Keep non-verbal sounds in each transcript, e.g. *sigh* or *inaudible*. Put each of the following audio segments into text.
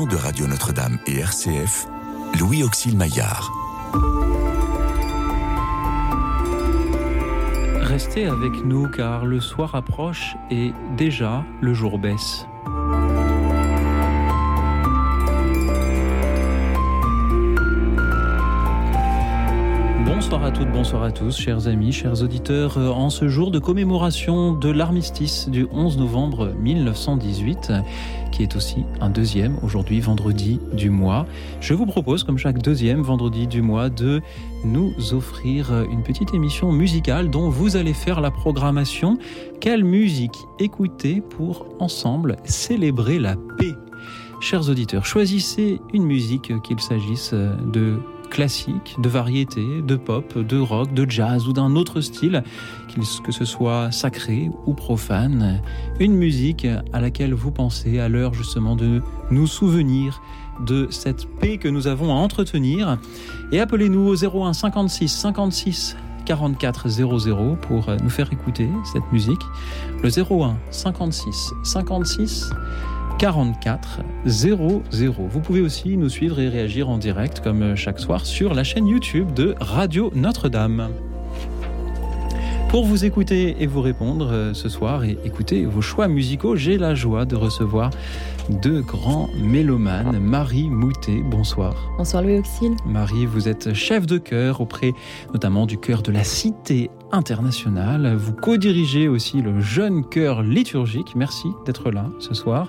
de Radio Notre-Dame et RCF, Louis Auxil Maillard. Restez avec nous car le soir approche et déjà le jour baisse. Bonsoir à toutes, bonsoir à tous, chers amis, chers auditeurs. En ce jour de commémoration de l'armistice du 11 novembre 1918, qui est aussi un deuxième, aujourd'hui vendredi du mois, je vous propose, comme chaque deuxième vendredi du mois, de nous offrir une petite émission musicale dont vous allez faire la programmation. Quelle musique écouter pour ensemble célébrer la paix? Chers auditeurs, choisissez une musique, qu'il s'agisse de classique, de variété, de pop, de rock, de jazz ou d'un autre style, que ce soit sacré ou profane. Une musique à laquelle vous pensez à l'heure justement de nous souvenir de cette paix que nous avons à entretenir. Et appelez-nous au 01 56 56 44 00 pour nous faire écouter cette musique. Le 01 56 56 44 00. Vous pouvez aussi nous suivre et réagir en direct comme chaque soir sur la chaîne YouTube de Radio Notre-Dame. Pour vous écouter et vous répondre ce soir et écouter vos choix musicaux, j'ai la joie de recevoir deux grands mélomanes. Marie Moutet, bonsoir. Bonsoir Louis Auxil. Marie, vous êtes chef de chœur auprès notamment du chœur de la Cité internationale. Vous co-dirigez aussi le jeune chœur liturgique. Merci d'être là ce soir.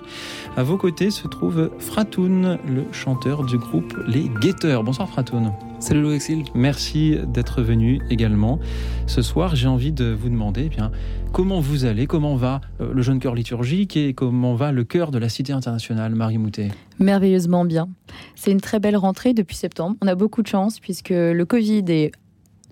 À vos côtés se trouve Fratoun, le chanteur du groupe Les Guetteurs. Bonsoir Fratoun. Salut Louis Auxil. Merci d'être venu également. Ce soir, j'ai envie de vous demander eh bien, comment vous allez, comment va le jeune chœur liturgique et comment va le chœur de la Cité internationale, Marie Moutet? Merveilleusement bien. C'est une très belle rentrée depuis septembre. On a beaucoup de chance puisque le Covid est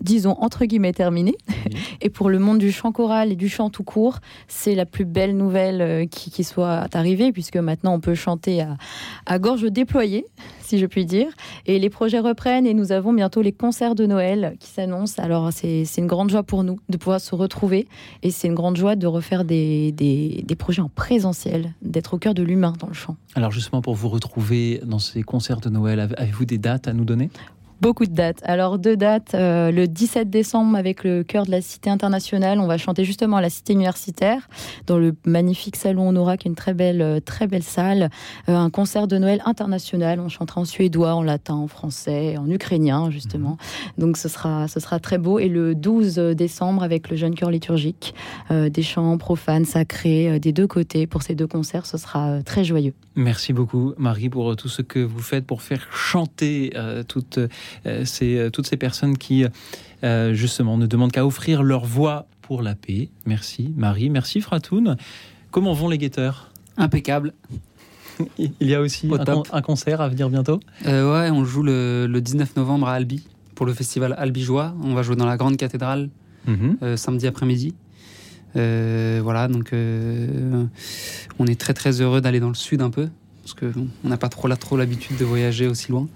disons entre guillemets terminé. *laughs* Et pour le monde du chant choral et du chant tout court, c'est la plus belle nouvelle qui, qui, soit arrivée, puisque maintenant on peut chanter à, à, gorge déployée, si je puis dire. Et les projets reprennent et nous avons bientôt les concerts de Noël qui s'annoncent. Alors c'est une grande joie pour nous de pouvoir se retrouver et c'est une grande joie de refaire des, des, des projets en présentiel, d'être au cœur de l'humain dans le chant. Alors justement pour vous retrouver dans ces concerts de Noël, avez-vous des dates à nous donner? Beaucoup de dates. Alors deux dates. Euh, le 17 décembre avec le chœur de la Cité internationale, on va chanter justement à la Cité universitaire dans le magnifique salon Honora, qui est une très belle, très belle salle. Euh, un concert de Noël international. On chantera en suédois, en latin, en français, en ukrainien justement. Mmh. Donc ce sera, ce sera très beau. Et le 12 décembre avec le jeune chœur liturgique, euh, des chants profanes, sacrés euh, des deux côtés pour ces deux concerts, ce sera euh, très joyeux. Merci beaucoup Marie pour tout ce que vous faites pour faire chanter euh, toutes c'est toutes ces personnes qui, euh, justement, ne demandent qu'à offrir leur voix pour la paix. Merci Marie, merci Fratoun. Comment vont les guetteurs? Impeccable. *laughs* Il y a aussi un, con un, concert à venir bientôt? Euh, Ouais, on joue le, le, 19 novembre à Albi pour le festival Albi Joie. On va jouer dans la grande cathédrale euh, samedi après-midi. Euh, voilà, donc on est très très heureux d'aller dans le sud un peu parce qu'on n'a pas trop là trop l'habitude de voyager aussi loin.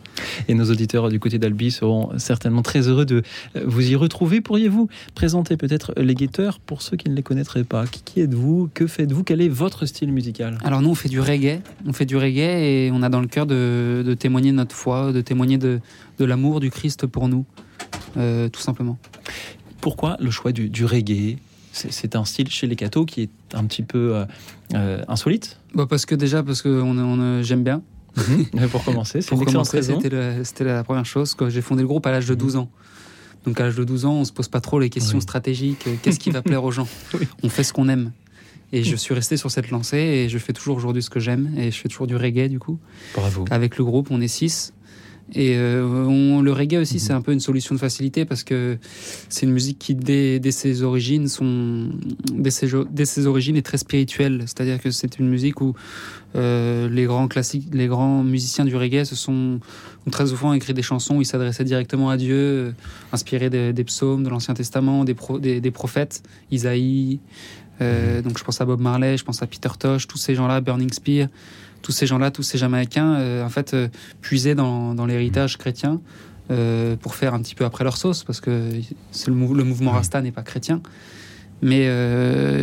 Et nos auditeurs du côté d'Albi seront certainement très heureux de vous y retrouver. Pourriez-vous présenter peut-être les guetteurs pour ceux qui ne les connaîtraient pas? Qui, êtes-vous? Que faites-vous? Quel est votre style musical? Alors nous, on fait du reggae. On fait du reggae et on a dans le cœur de, de témoigner de notre foi, de témoigner de, de l'amour du Christ pour nous, euh, tout simplement. Pourquoi le choix du, du reggae? C'est un style chez les cathos qui est un petit peu euh, euh, insolite bah Parce que déjà, parce que on, on, j'aime bien. Mm -hmm. *laughs* Pour commencer, c'est. C'était la, première chose. J'ai fondé le groupe à l'âge de 12 ans. Donc à l'âge de 12 ans, on se pose pas trop les questions oui. stratégiques. Qu'est-ce qui va *laughs* plaire aux gens? Oui. On fait ce qu'on aime. Et je suis resté sur cette lancée et je fais toujours aujourd'hui ce que j'aime. Et je fais toujours du reggae du coup. Bravo. Avec le groupe, on est 6. Et euh, on, le reggae aussi, c'est un peu une solution de facilité parce que c'est une musique qui, dès, dès, ses origines, sont, dès, ses, dès ses origines, est très spirituelle. C'est-à-dire que c'est une musique où euh, les grands classiques, les grands musiciens du reggae se sont ont très souvent écrit des chansons où ils s'adressaient directement à Dieu, euh, inspirés des, des, psaumes de l'Ancien Testament, des, pro, des, des, prophètes, Isaïe. Mmh. Donc je pense à Bob Marley, je pense à Peter Tosh, tous ces gens-là, Burning Spear tous ces gens-là, tous ces Jamaïcains, euh, en fait, euh, puisaient dans, dans l'héritage chrétien euh, pour faire un petit peu après leur sauce, parce que le, mou le, mouvement Rasta n'est pas chrétien. Mais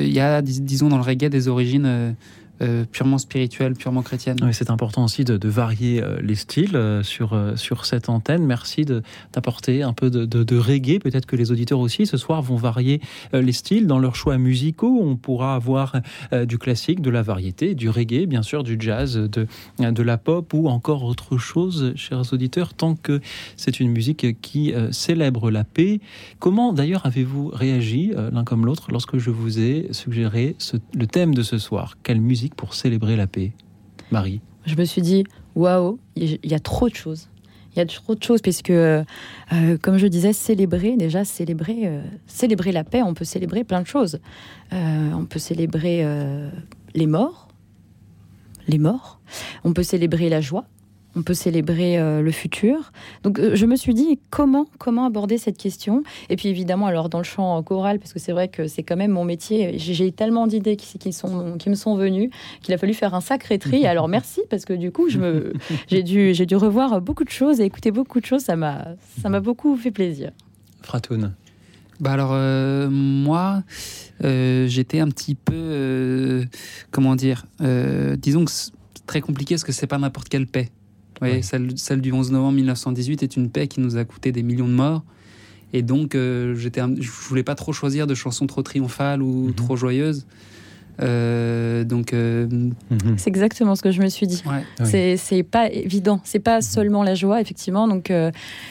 il y a, dis disons, dans le reggae des origines euh, purement spirituelle, purement chrétienne. C'est important aussi de, varier euh, les styles euh, sur, sur cette antenne. Merci d'apporter un peu de, de, reggae. Peut-être que les auditeurs aussi ce soir vont varier les styles dans leurs choix musicaux. On pourra avoir du classique, de la variété, du reggae, bien sûr, du jazz, de, de la pop ou encore autre chose, chers auditeurs, tant que c'est une musique qui célèbre la paix. Comment d'ailleurs avez-vous réagi l'un comme l'autre lorsque je vous ai suggéré le thème de ce soir? Quelle musique pour célébrer la paix Marie Je me suis dit, waouh, il y a trop de choses. Il y a trop de choses, puisque, euh, comme je disais, célébrer, déjà, célébrer, euh, célébrer la paix, on peut célébrer plein de choses. Euh, on peut célébrer les morts, les morts. On peut célébrer la joie on peut célébrer euh, le futur. Donc euh, je me suis dit comment comment aborder cette question? Et puis évidemment alors dans le chant choral parce que c'est vrai que c'est quand même mon métier. J'ai tellement d'idées qui, sont qui me sont venues qu'il a fallu faire un sacré tri. *laughs* Alors merci parce que du coup je me j'ai dû j'ai dû revoir beaucoup de choses et écouter beaucoup de choses. Ça m'a ça m'a beaucoup fait plaisir. Fratoun. Bah alors euh, moi j'étais un petit peu comment dire disons que c'est très compliqué parce que c'est pas n'importe quelle paix. Oui, Celle, du 11 novembre 1918 est une paix qui nous a coûté des millions de morts. Et donc, euh, j'étais, je voulais pas trop choisir de chansons trop triomphales ou mhm. trop joyeuses. Euh, donc, euh, mhm. c'est exactement ce que je me suis dit. Ouais. C'est pas évident. C'est pas mhm. seulement la joie, effectivement. Donc,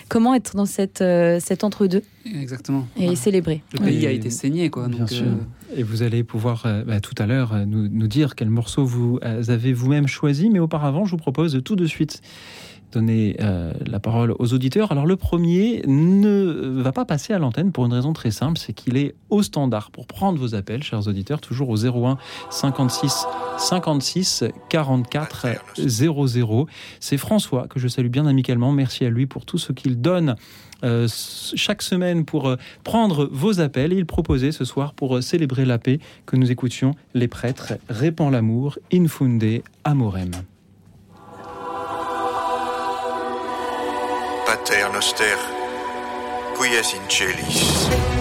comment être dans cette, cet entre-deux? Exactement. Et célébrer. Le pays a été saigné, quoi. Bien sûr. Et vous allez pouvoir bah, tout à l'heure nous, nous, dire quel morceau vous avez vous-même choisi. Mais auparavant, je vous propose tout de suite donner euh, la parole aux auditeurs. Alors le premier ne va pas passer à l'antenne pour une raison très simple, c'est qu'il est au standard. Pour prendre vos appels, chers auditeurs, toujours au 01 56 56 44 00. C'est François que je salue bien amicalement. Merci à lui pour tout ce qu'il donne. Euh, chaque semaine pour euh, prendre vos appels. il proposait ce soir pour célébrer la paix que nous écoutions les prêtres répand l'amour, infunde amorem. Pater noster, qui es in celis.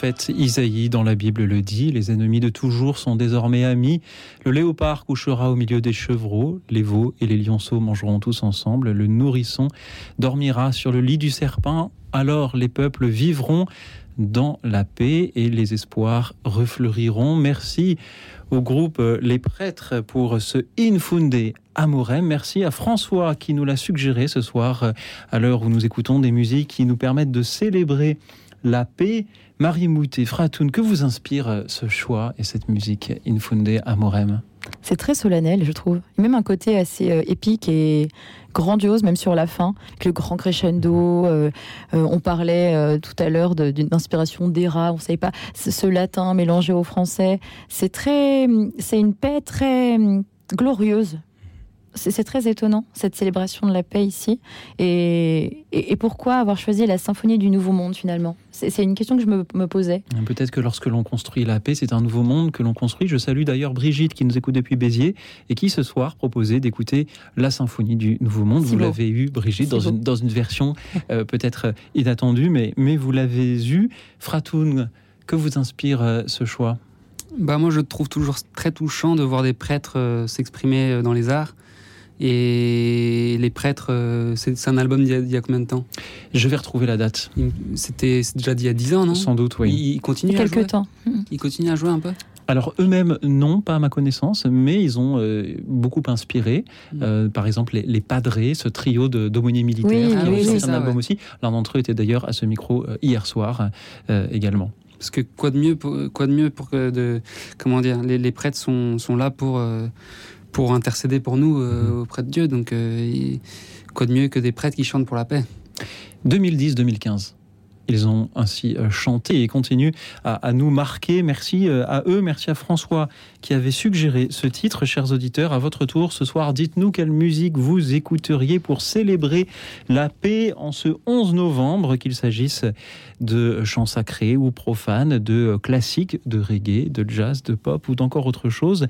Prophète Isaïe dans la Bible le dit, les ennemis de toujours sont désormais amis. Le léopard couchera au milieu des chevreaux, les veaux et les lionceaux mangeront tous ensemble, le nourrisson dormira sur le lit du serpent, alors les peuples vivront dans la paix et les espoirs refleuriront. Merci au groupe Les Prêtres pour ce Infunde Amorem. Merci à François qui nous l'a suggéré ce soir à l'heure où nous écoutons des musiques qui nous permettent de célébrer la paix. Marie Moutet, Fratoun, que vous inspire euh, ce choix et cette musique Infunde Amorem C'est très solennel, je trouve. Même un côté assez épique et grandiose, même sur la fin, avec le grand crescendo. Euh, euh, on parlait euh, tout à l'heure d'une inspiration d'Era, on ne savait pas ce latin mélangé au français. C'est très, c'est une paix très glorieuse c'est très étonnant, cette célébration de la paix ici. Et, pourquoi avoir choisi la symphonie du Nouveau Monde finalement? C'est une question que je me, posais. Peut-être que lorsque l'on construit la paix, c'est un nouveau monde que l'on construit. Je salue d'ailleurs Brigitte qui nous écoute depuis Béziers et qui ce soir proposait d'écouter la symphonie du Nouveau Monde. vous l'avez eu, Brigitte, dans une, dans une, version euh, peut-être inattendue, mais, mais vous l'avez eu. Fratoun, que vous inspire euh, ce choix? Bah moi, je trouve toujours très touchant de voir des prêtres euh, s'exprimer dans les arts. Et les prêtres, euh, c'est un album d'il y, a combien de temps? Je vais retrouver la date. C'était déjà d'il y a 10 ans, non? Sans doute, oui. Ils continuent à jouer? temps. Ils continuent à jouer un peu? Alors eux-mêmes, non, pas à ma connaissance, mais ils ont euh, beaucoup inspiré. Mm. Euh, par exemple, les, les, Padrés, ce trio d'aumôniers militaires, qui ont un album aussi. L'un d'entre eux était d'ailleurs à ce micro hier soir également. Parce que quoi de mieux pour, quoi de mieux pour que de comment dire les, les prêtres sont, sont là pour pour intercéder pour nous euh, mhm. auprès de Dieu. Donc, euh, quoi de mieux que des prêtres qui chantent pour la paix 2010-2015. Ils ont ainsi euh, chanté et continuent à, nous marquer. Merci à eux, merci à François qui avait suggéré ce titre. Chers auditeurs, à votre tour ce soir, dites-nous quelle musique vous écouteriez pour célébrer la paix en ce 11 novembre, qu'il s'agisse de chants sacrés ou profanes, de classiques, de reggae, de jazz, de pop ou d'encore autre chose.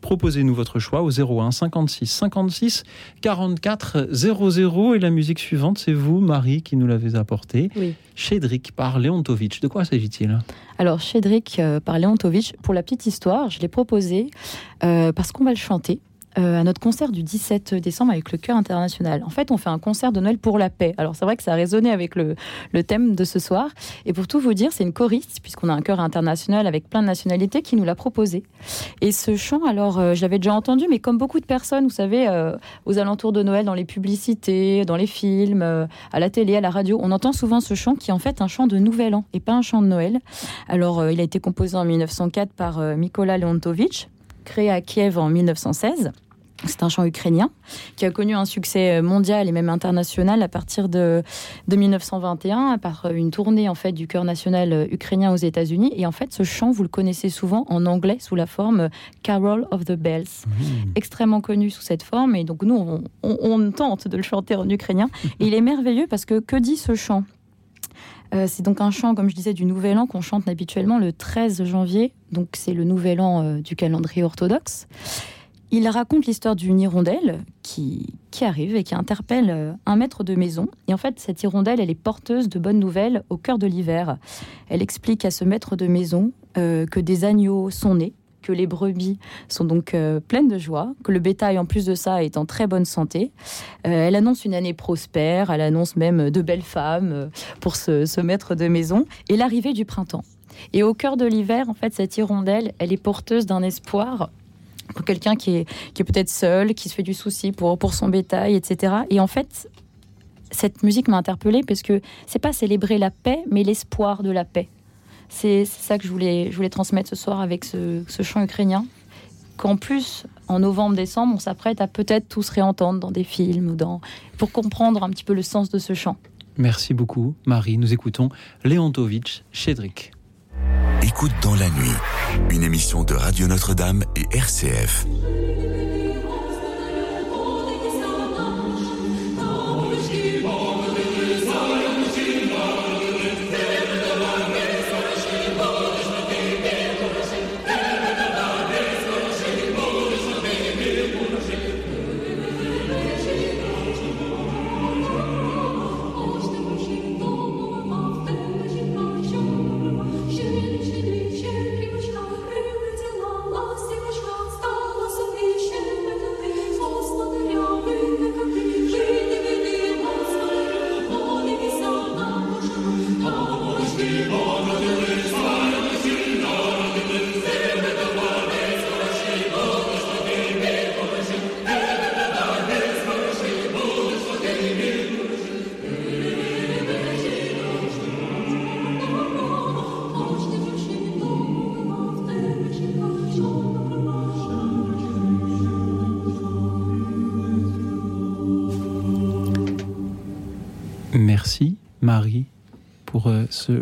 Proposez-nous votre choix au 01 56 56 44 00. Et la musique suivante, c'est vous, Marie, qui nous l'avez apportée. Oui. Chédric par Leontovitch. De quoi s'agit-il? Alors, Chédric euh, par Leontovitch, pour la petite histoire, je l'ai proposé euh, parce qu'on va le chanter. Euh, à notre concert du 17 décembre avec le Chœur International. En fait, on fait un concert de Noël pour la paix. Alors, c'est vrai que ça a résonné avec le, thème de ce soir. Et pour tout vous dire, c'est une choriste, puisqu'on a un chœur international avec plein de nationalités, qui nous l'a proposé. Et ce chant, alors, euh, je l'avais déjà entendu, mais comme beaucoup de personnes, vous savez, euh, aux alentours de Noël, dans les publicités, dans les films, à la télé, à la radio, on entend souvent ce chant qui est en fait un chant de Nouvel An et pas un chant de Noël. Alors, il a été composé en 1904 par Mikola Leontovitch créé à Kiev en 1916. C'est un chant ukrainien qui a connu un succès mondial et même international à partir de, 1921 par une tournée en fait du chœur national ukrainien aux États-Unis. Et en fait, ce chant, vous le connaissez souvent en anglais sous la forme Carol of the Bells, mmh. extrêmement connu sous cette forme. Et donc nous, on, on, tente de le chanter en ukrainien. Et il est merveilleux parce que que dit ce chant? Euh, c'est donc un chant, comme je disais, du Nouvel An qu'on chante habituellement le 13 janvier. Donc c'est le Nouvel An euh, du calendrier orthodoxe. Il raconte l'histoire d'une hirondelle qui, qui arrive et qui interpelle euh, un maître de maison. Et en fait, cette hirondelle, elle est porteuse de bonnes nouvelles au cœur de l'hiver. Elle explique à ce maître de maison que des agneaux sont nés que les brebis sont donc euh, pleines de joie, que le bétail en plus de ça est en très bonne santé. Euh, elle annonce une année prospère, elle annonce même de belles femmes euh, pour ce, maître de maison et l'arrivée du printemps. Et au cœur de l'hiver, en fait, cette hirondelle, elle est porteuse d'un espoir pour quelqu'un qui est, qui est peut-être seul, qui se fait du souci pour, pour son bétail, etc. Et en fait, cette musique m'a interpellée parce que c'est pas célébrer la paix, mais l'espoir de la paix. C'est ça que je voulais, je voulais transmettre ce soir avec ce, chant ukrainien. Qu'en plus, en novembre-décembre, on s'apprête à peut-être tous réentendre dans des films ou dans pour comprendre un petit peu le sens de ce chant. Merci beaucoup, Marie. Nous écoutons Leontovitch Chédric. Écoute dans la nuit, une émission de Radio Notre-Dame et RCF.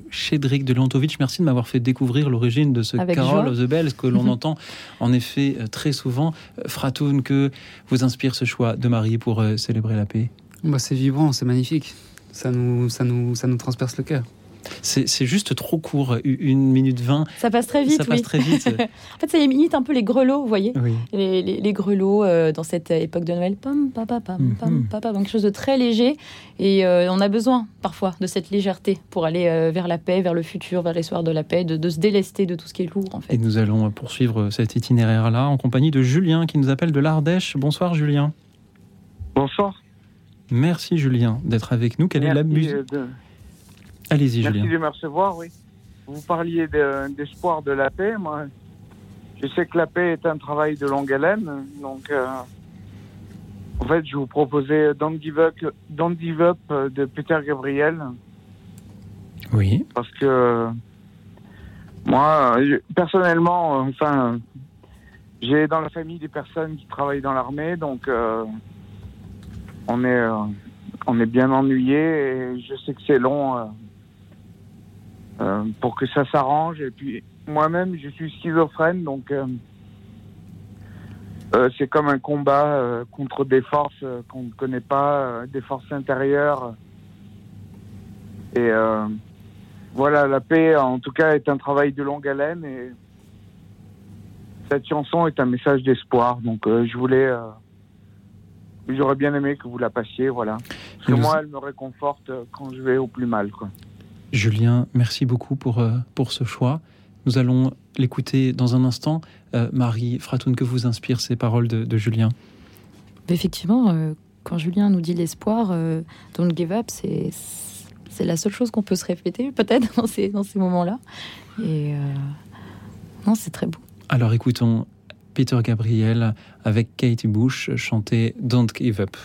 Euh, ce Chédric de Lantovitch. Merci de m'avoir fait découvrir l'origine de ce Carol of the Bells que l'on *laughs* entend en effet euh, très souvent. Euh, Fratoun, que vous inspire ce choix de Marie pour célébrer la paix? Bah, C'est vibrant, c'est magnifique. Ça nous, ça, nous, ça nous transperce le cœur. C'est juste trop court, une minute vingt. Ça passe très vite. Ça passe très vite. *laughs* en fait, ça imite un peu les grelots, vous voyez les, grelots euh, dans cette époque de Noël. Pam, pam, pam, mhm. pam, quelque chose de très léger. Et euh, on a besoin parfois de cette légèreté pour aller euh, vers la paix, vers le futur, vers les soirs de la paix, de, se délester de tout ce qui est lourd. En fait. Et nous allons poursuivre cet itinéraire-là en compagnie de Julien qui nous appelle de l'Ardèche. Bonsoir Julien. Bonsoir. Merci Julien d'être avec nous. Quelle est la musique Allez-y, Julien. Merci de me recevoir, oui. Vous parliez d'espoir de, la paix. Moi, je sais que la paix est un travail de longue haleine. Donc, euh, en fait, je vous proposais Don't Give Up, Don't Give Up de Peter Gabriel. Oui. Parce que moi, personnellement, enfin, j'ai dans la famille des personnes qui travaillent dans l'armée, donc euh, on est euh, on est bien ennuyé et je sais que c'est long euh, pour que ça s'arrange. Et puis moi-même, je suis schizophrène, donc euh, euh, c'est comme un combat contre des forces qu'on ne connaît pas, des forces intérieures. Et voilà, la paix, en tout cas, est un travail de longue haleine et cette chanson est un message d'espoir. Donc, je voulais, j'aurais bien aimé que vous la passiez, voilà. Parce que moi, elle me réconforte quand je vais au plus mal, quoi. Julien, merci beaucoup pour, euh, pour ce choix. Nous allons l'écouter dans un instant. Euh, Marie Fratoun, que vous inspirent ces paroles de, Julien? Effectivement, euh, quand Julien nous dit l'espoir, don't give up, c'est, c'est la seule chose qu'on peut se répéter peut-être *laughs* dans ces, dans ces moments-là. Et non, c'est très beau. Alors écoutons Peter Gabriel avec Katie Bush chanter Don't Give Up.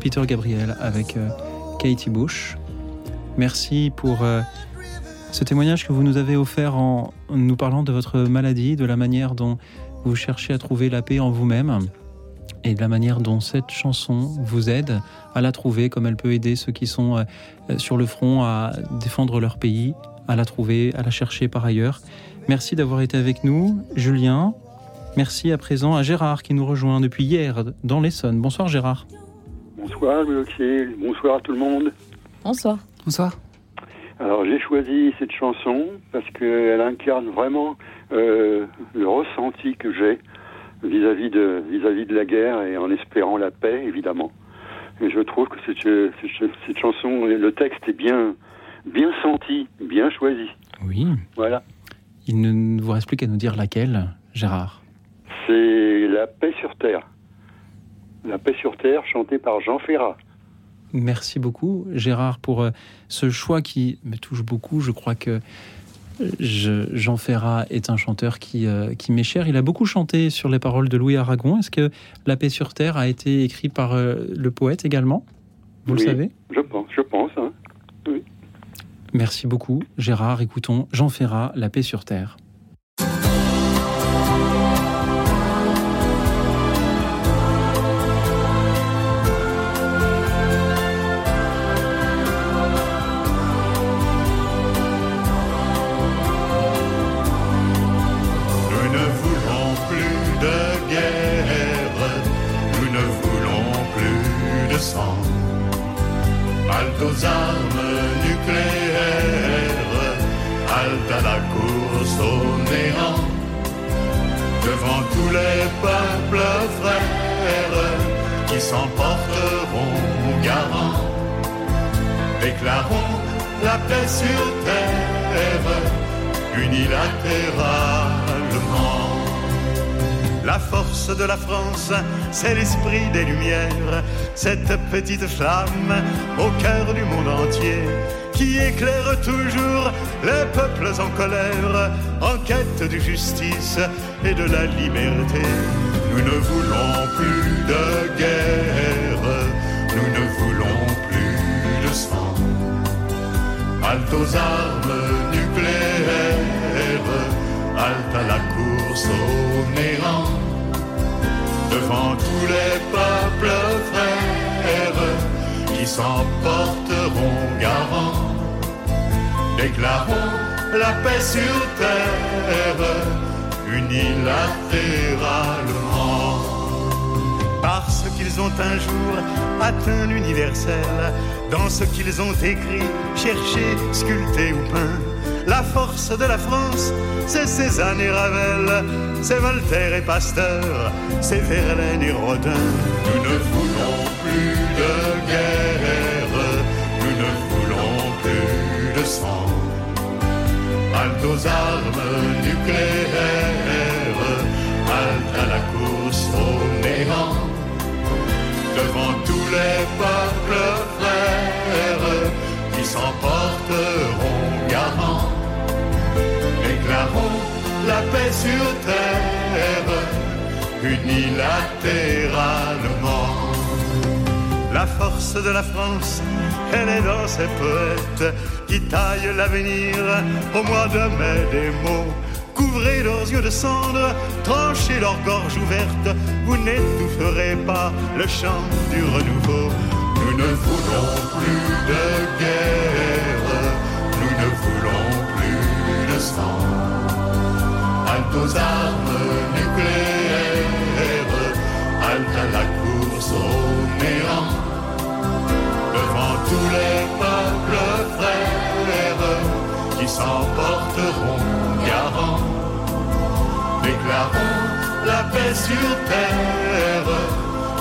Peter Gabriel avec Katie Bush. Merci pour ce témoignage que vous nous avez offert en nous parlant de votre maladie, de la manière dont vous cherchez à trouver la paix en vous-même et de la manière dont cette chanson vous aide à la trouver, comme elle peut aider ceux qui sont euh, sur le front à défendre leur pays, à la trouver, à la chercher par ailleurs. Merci d'avoir été avec nous, Julien. Merci à présent à Gérard qui nous rejoint depuis hier dans l'Essonne. Bonsoir Gérard. Bonsoir Louis bonsoir à tout le monde. Bonsoir. Bonsoir. Alors j'ai choisi cette chanson parce qu'elle incarne vraiment euh, le ressenti que j'ai vis-à-vis de vis-à-vis de la guerre et en espérant la paix évidemment. Et je trouve que cette, cette, cette chanson, le texte est bien bien senti, bien choisi. Oui. Voilà. Il ne vous reste plus qu'à nous dire laquelle, Gérard. C'est La paix sur terre. La paix sur terre chantée par Jean Ferrat. Merci beaucoup, Gérard, pour euh, ce choix qui me touche beaucoup. Je crois que Jean Ferrat est un chanteur qui, euh, qui m'est cher. Il a beaucoup chanté sur les paroles de Louis Aragon. Est-ce que La paix sur terre a été écrit par euh, le poète également? Vous le savez? Je pense, je pense. Hein. Oui. Merci beaucoup, Gérard. Écoutons Jean Ferrat, La paix sur terre. De la France, c'est l'esprit des Lumières, cette petite flamme au cœur du monde entier qui éclaire toujours les peuples en colère, en quête de justice et de la liberté. Nous ne voulons plus de guerre, nous ne voulons plus de sang. Halte aux armes nucléaires, halte à la course au néant devant tous les peuples frères qui s'emporteront garant. Déclarons la paix sur terre unilatéralement. Qu'ils ont un jour atteint l'universel dans ce qu'ils ont écrit, cherché, sculpté ou peint la force de la France, c'est Cézanne et Ravel, c'est Voltaire et Pasteur, c'est Verlaine et Rodin. Nous ne voulons plus de guerre, nous ne voulons plus de sang. Halte aux armes nucléaires, halte à la course au néant. Devant tous les peuples frères qui s'emporteront garant la paix sur terre unilatéralement. La force de la France, elle est dans ses poètes qui taillent l'avenir au mois de mai des mots. Couvrez leurs yeux de cendre, tranchez leurs gorges ouvertes, vous n'étoufferez pas le chant du renouveau. Nous ne voulons plus de guerre, nous ne voulons plus de sang. Halte aux armes nucléaires, halte à la course au néant. Devant tous les peuples frères qui s'emporteront garant, la paix sur terre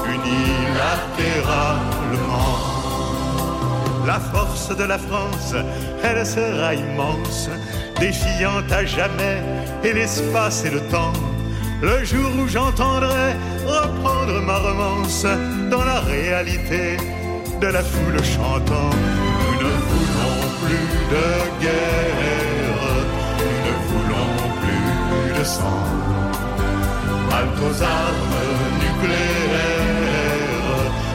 unilatéralement. La force de la France, elle sera immense défiant à jamais et l'espace et le temps. Le jour où j'entendrai reprendre ma romance dans la réalité de la foule chantant. Nous ne voulons plus de guerre, nous ne voulons plus de sang. Halte aux armes nucléaires,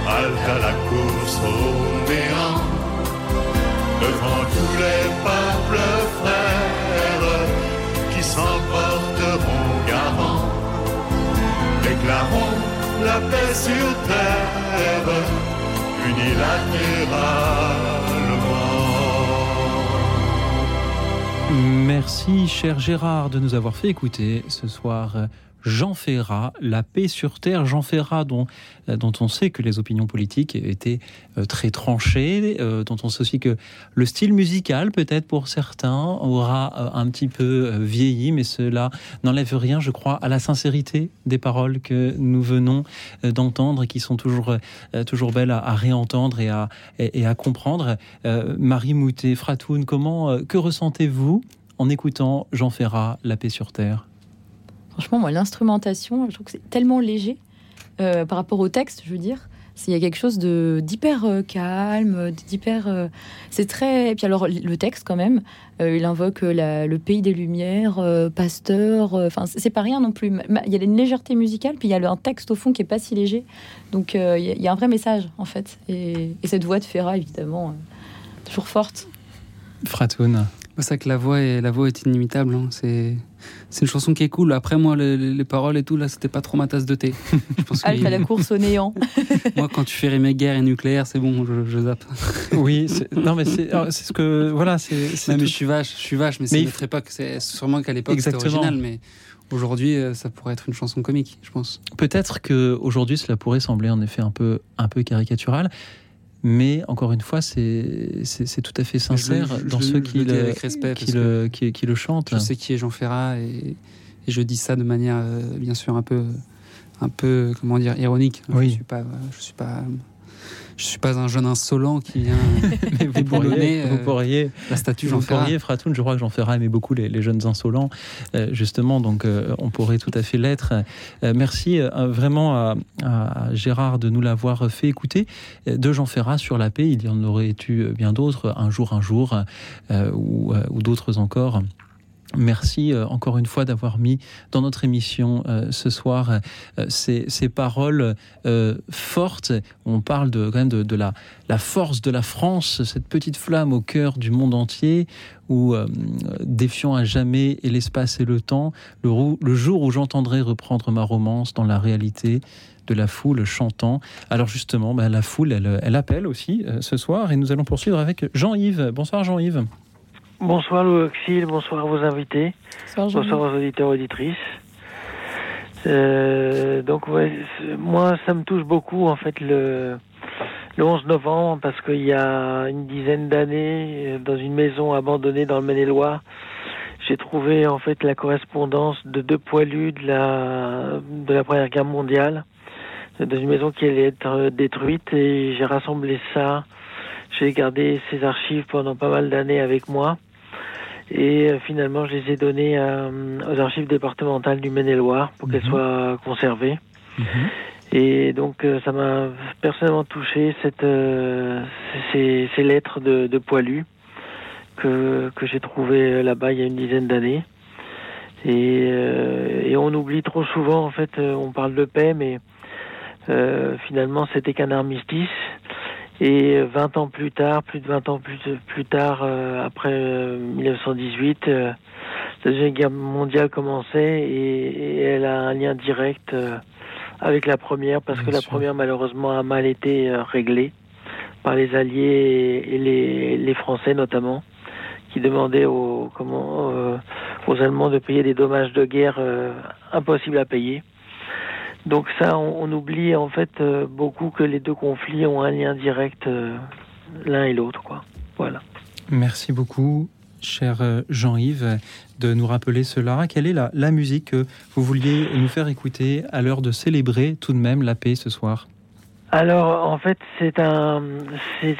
halte à la course au néant, devant tous les peuples frères qui s'emporteront garants. Déclarons la paix sur terre, unilatéralement. Merci, cher Gérard, de nous avoir fait écouter ce soir Jean Ferrat, La paix sur terre. Jean Ferrat, dont, euh, on sait que les opinions politiques étaient euh, très tranchées, euh, dont on sait aussi que le style musical, peut-être pour certains, aura un petit peu vieilli, mais cela n'enlève rien, je crois, à la sincérité des paroles que nous venons d'entendre et qui sont toujours, toujours belles à, réentendre et à, et, à comprendre. Marie Moutet, Fratoun, comment, que ressentez-vous en écoutant Jean Ferrat, La paix sur terre? Franchement, moi, l'instrumentation, je trouve que c'est tellement léger euh, par rapport au texte, je veux dire. Il y a quelque chose de d'hyper euh, calme, d'hyper. Euh, c'est très. Et puis alors le texte quand même, il invoque le pays des lumières, Pasteur. Enfin, c'est pas rien non plus. Il y a une légèreté musicale, puis il y a un texte au fond qui est pas si léger. Donc il y, a un vrai message en fait. Et, cette voix de Ferrat évidemment toujours forte. Fratoun. C'est ça que la voix est, la voix est inimitable. Hein. C'est, c'est une chanson qui est cool. Après, moi, les, paroles et tout, là, c'était pas trop ma tasse de thé. *laughs* Je pense ah, la course au néant. *laughs* moi, quand tu fais rimer guerre et nucléaire, c'est bon, je, zappe. *laughs* oui, non, mais c'est, c'est ce que. Voilà, c'est. mais je suis vache, je suis vache, mais, mais c'est pas que c'est sûrement qu'à l'époque c'était original, mais. Aujourd'hui, euh, ça pourrait être une chanson comique, je pense. Peut-être que aujourd'hui, cela pourrait sembler en effet un peu, un peu caricatural. Mais encore une fois, c'est tout à fait sincère dans ceux qui, le, qui, le, qui, le chantent. Je sais qui est Jean Ferrat et, et je dis ça de manière, euh, bien sûr, un peu, un peu comment dire, ironique. Oui. Je suis pas, je suis pas je suis pas un jeune insolent qui vient *laughs* mais vous pourriez, vous euh, pourriez, la statue Jean Ferrat. Fratoun, je crois que Jean Ferrat aimait beaucoup les, jeunes insolents, euh, justement, donc euh, on pourrait tout à fait l'être. merci vraiment à, Gérard de nous l'avoir fait écouter. De Jean Ferrat sur la paix, il y en aurait eu bien d'autres, un jour, un jour, ou, ou d'autres encore? Merci euh, encore une fois d'avoir mis dans notre émission euh, ce soir euh, ces, paroles fortes. On parle de, quand même de, la, la, force de la France, cette petite flamme au cœur du monde entier, où défiant à jamais et l'espace et le temps, le, jour où j'entendrai reprendre ma romance dans la réalité de la foule chantant. Alors justement, ben, la foule, elle, elle appelle aussi ce soir et nous allons poursuivre avec Jean-Yves. Bonsoir Jean-Yves. Bonsoir Louis bonsoir à vos invités, bonsoir, aux auditeurs et auditrices. Euh, donc moi ça me touche beaucoup en fait le, le 11 novembre parce qu'il y a une dizaine d'années dans une maison abandonnée dans le Maine-et-Loire j'ai trouvé en fait la correspondance de deux poilus de la de la Première Guerre mondiale dans une maison qui allait être détruite et j'ai rassemblé ça. J'ai gardé ces archives pendant pas mal d'années avec moi et euh, finalement, je les ai donnés euh, aux archives départementales du Maine-et-Loire pour qu'elles mhm. soient conservées. Mhm. Et donc, euh, ça m'a personnellement touché cette, ces, ces, lettres de, de poilus que, que j'ai trouvées là-bas il y a une dizaine d'années. Et, et, on oublie trop souvent, en fait, on parle de paix, mais finalement, c'était qu'un armistice. Et 20 ans plus tard, plus de 20 ans plus, plus tard, euh, après 1918, euh, euh, la Deuxième Guerre mondiale commençait et, elle a un lien direct avec la première parce que la première malheureusement a mal été réglée par les Alliés et, les, les, Français notamment, qui demandaient aux, comment, aux Allemands de payer des dommages de guerre impossibles à payer. Donc ça, on, oublie en fait euh, beaucoup que les deux conflits ont un lien direct euh, l'un et l'autre, quoi. Voilà. Merci beaucoup, cher euh, Jean-Yves, de nous rappeler cela. Quelle est la, la, musique que vous vouliez nous faire écouter à l'heure de célébrer tout de même la paix ce soir? Alors en fait c'est un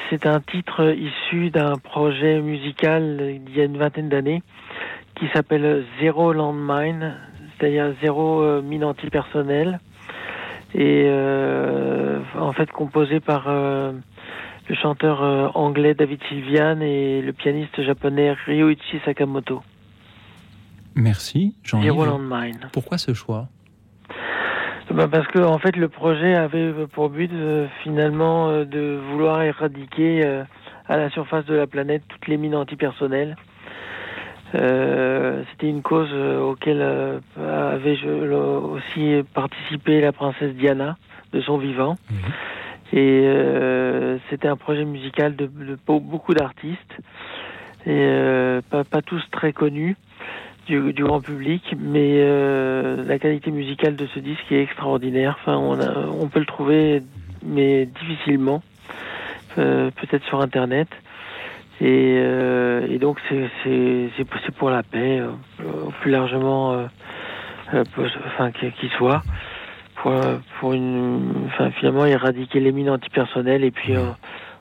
c'est un titre issu d'un projet musical d'il y a une vingtaine d'années qui s'appelle Zéro Landmine, c'est-à-dire zéro mine antipersonnelle et euh, en fait composé par euh, le chanteur euh, anglais David Sylvian et le pianiste japonais Ryuichi Sakamoto. Merci, Jean-Yves. Pourquoi ce choix? Bah, Parce que en fait le projet avait pour but finalement de vouloir éradiquer à la surface de la planète toutes les mines antipersonnelles. Euh, C'était une cause auquel avait aussi participé la princesse Diana de son vivant. Mhm. Et euh, c'était un projet musical de, de beaucoup d'artistes, et euh, pas, pas, tous très connus du, du grand public, mais euh, la qualité musicale de ce disque est extraordinaire. Enfin, on, a, on peut le trouver, mais difficilement, euh, peut-être sur Internet. Et, euh, et donc c'est pour la paix, euh, plus largement, enfin qui soit pour, une, enfin, finalement éradiquer les mines antipersonnelles et puis euh,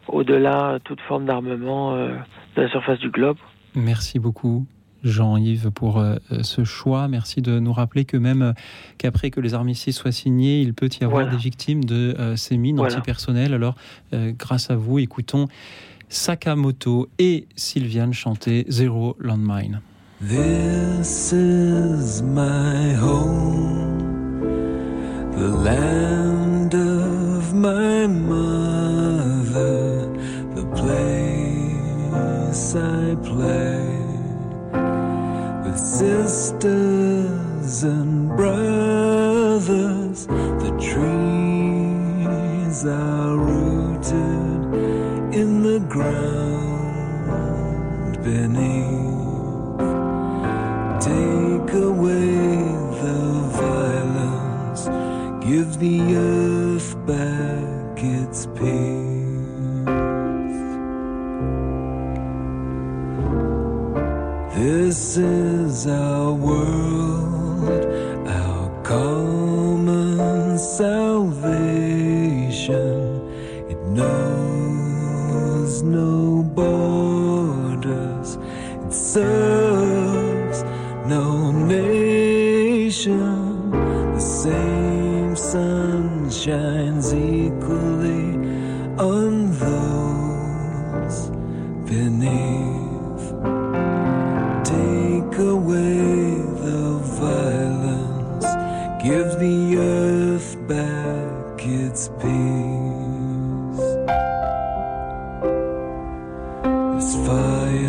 au-delà toute forme d'armement euh, de la surface du globe. Merci beaucoup. Jean-Yves, pour euh, ce choix. Merci de nous rappeler que même qu'après que les armistices soient signés, il peut y avoir des victimes de ces mines antipersonnelles. Alors, grâce à vous, écoutons Sakamoto et Sylviane chanter Zero Landmine. This is my home. the land of my mother, the place I play with sisters and brothers. The trees are in the ground beneath. Take away the violence, Give the earth back its peace. This is our world,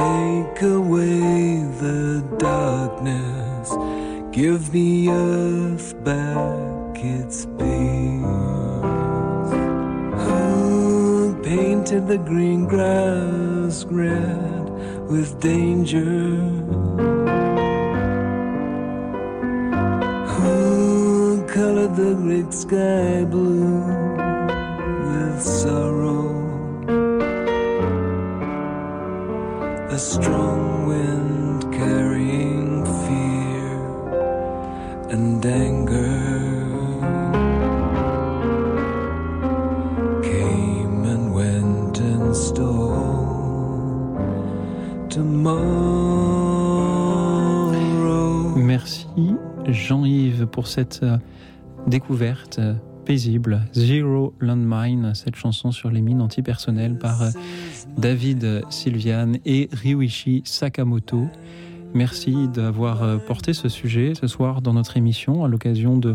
Take away the darkness, give the earth back its peace. Who painted the green grass red with danger? Euh, découverte euh, paisible. Zero Landmine, cette chanson sur les mines antipersonnelles par euh, David Sylviane et Ryuichi Sakamoto. Merci d'avoir porté ce sujet ce soir dans notre émission à l'occasion de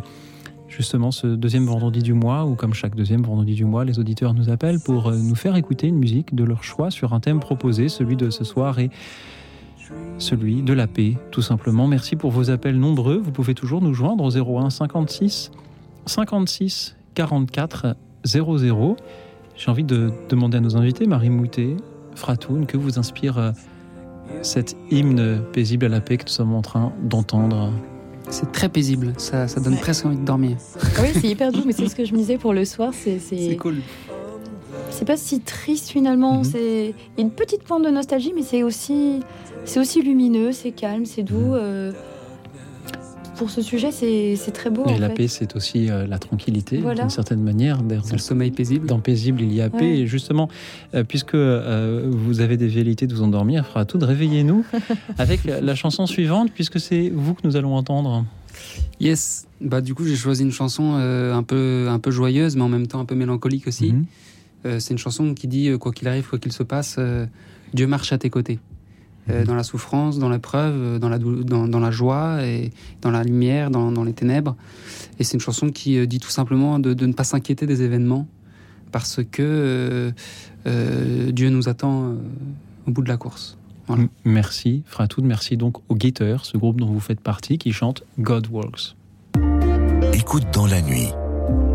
justement ce deuxième vendredi du mois, où comme chaque deuxième vendredi du mois, les auditeurs nous appellent pour nous faire écouter une musique de leur choix sur un thème proposé. Celui de ce soir et celui de la paix, tout simplement. Merci pour vos appels nombreux. Vous pouvez toujours nous joindre au 01 56 56 44 00. J'ai envie de demander à nos invités, Marie Moutet, Fratoun, que vous inspire euh, cet hymne paisible à la paix que nous sommes en train d'entendre c'est très paisible, ça, ça donne presque envie de dormir. Oui, c'est hyper doux, mais c'est ce que je me disais pour le soir. C'est cool. C'est pas si triste finalement. Mhm. C'est Il y a une petite pointe de nostalgie, mais c'est aussi, c'est aussi lumineux, c'est calme, c'est doux. Mhm. Euh. pour ce sujet, c'est très beau. Et en la fait. paix, c'est aussi euh, la tranquillité, Voilà. d'une certaine manière. C'est le sommeil paisible. Dans paisible, il y a paix. Et justement, euh, puisque euh, vous avez des velléités de vous endormir, fera tout de réveillez-nous *laughs* avec la, la chanson suivante, puisque c'est vous que nous allons entendre. Yes. Bah du coup j'ai choisi une chanson euh, un peu un peu joyeuse mais en même temps un peu mélancolique aussi. Mhm. C'est une chanson qui dit euh, quoi qu'il arrive quoi qu'il se passe, euh, Dieu marche à tes côtés. Euh, dans la souffrance, dans l'épreuve, euh, dans la dans, dans la joie et dans la lumière, dans, dans les ténèbres. Et c'est une chanson qui euh, dit tout simplement de, de ne pas s'inquiéter des événements parce que euh, euh, Dieu nous attend euh, au bout de la course. Voilà. Merci, Fratoud. Merci donc aux Guitters, ce groupe dont vous faites partie, qui chante God Works. Écoute dans la nuit.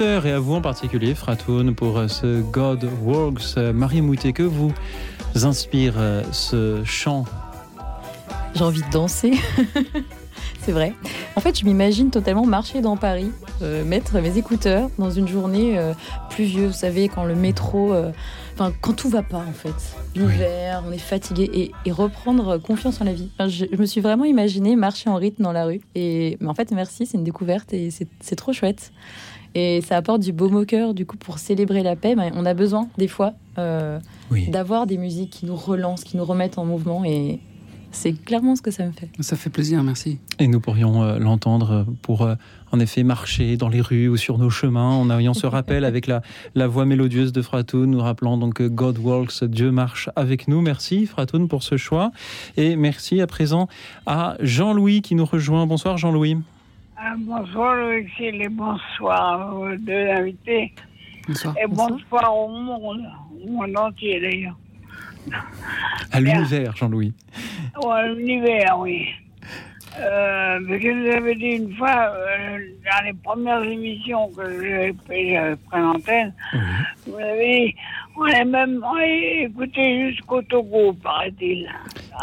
et à vous en particulier, Fratoun, pour euh, ce God Works. Euh, Marie Moutet, que vous inspire euh, ce chant? J'ai envie de danser. *laughs* C'est vrai. En fait, je m'imagine totalement marcher dans Paris, euh, mettre mes écouteurs dans une journée euh, pluvieuse, vous savez, quand le métro, euh, enfin, quand tout va pas en fait. L'hiver, on est fatigué et, et reprendre confiance en la vie. Enfin, je, je me suis vraiment imaginé marcher en rythme dans la rue. Et mais en fait, merci, c'est une découverte et c'est trop chouette. Et ça apporte du baume au cœur, du coup, pour célébrer la paix. ben, on a besoin, des fois, euh, Oui. d'avoir des musiques qui nous relancent, qui nous remettent en mouvement. Et c'est clairement ce que ça me fait. Ça fait plaisir, merci. Et nous pourrions euh, l'entendre pour, euh, en effet, marcher dans les rues ou sur nos chemins en ayant ce rappel avec la, la voix mélodieuse de Fratoun, nous rappelant donc que God Walks, Dieu marche avec nous. Merci Fratoun pour ce choix. Et merci à présent à Jean-Louis qui nous rejoint. Bonsoir Jean-Louis. Ah, bonsoir Alexis et bonsoir à vos deux invités. Bonsoir. Et bonsoir au monde, au monde entier d'ailleurs. À l'univers, Jean-Louis. Ou à l'univers, oui. Euh, parce que vous avez dit une fois, euh, dans les premières émissions que j'ai euh, pris l'antenne, vous avez dit, on est même on est écouté jusqu'au Togo, paraît-il.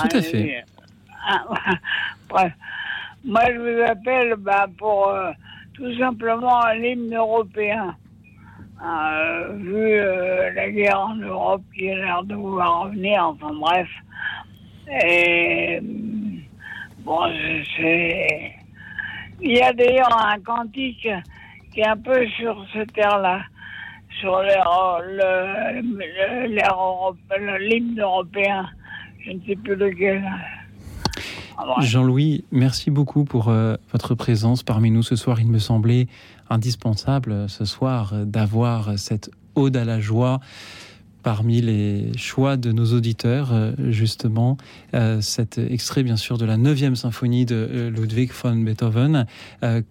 Tout à fait. Ah, *laughs* Bref. Moi, je vous appelle bah, pour euh, tout simplement l'hymne européen. Euh, vu euh, la guerre en Europe qui a l'air de vouloir revenir, enfin bref. Et bon, c'est. Il y a d'ailleurs un cantique qui est un peu sur ce terre-là, sur l'hymne européen. Je ne sais plus lequel. Jean-Louis, merci beaucoup pour euh, votre présence parmi nous ce soir. Il me semblait indispensable euh, ce soir euh, d'avoir cette ode à la joie parmi les choix de nos auditeurs, euh, justement, euh, cet extrait bien sûr de la 9e symphonie de euh, Ludwig von Beethoven.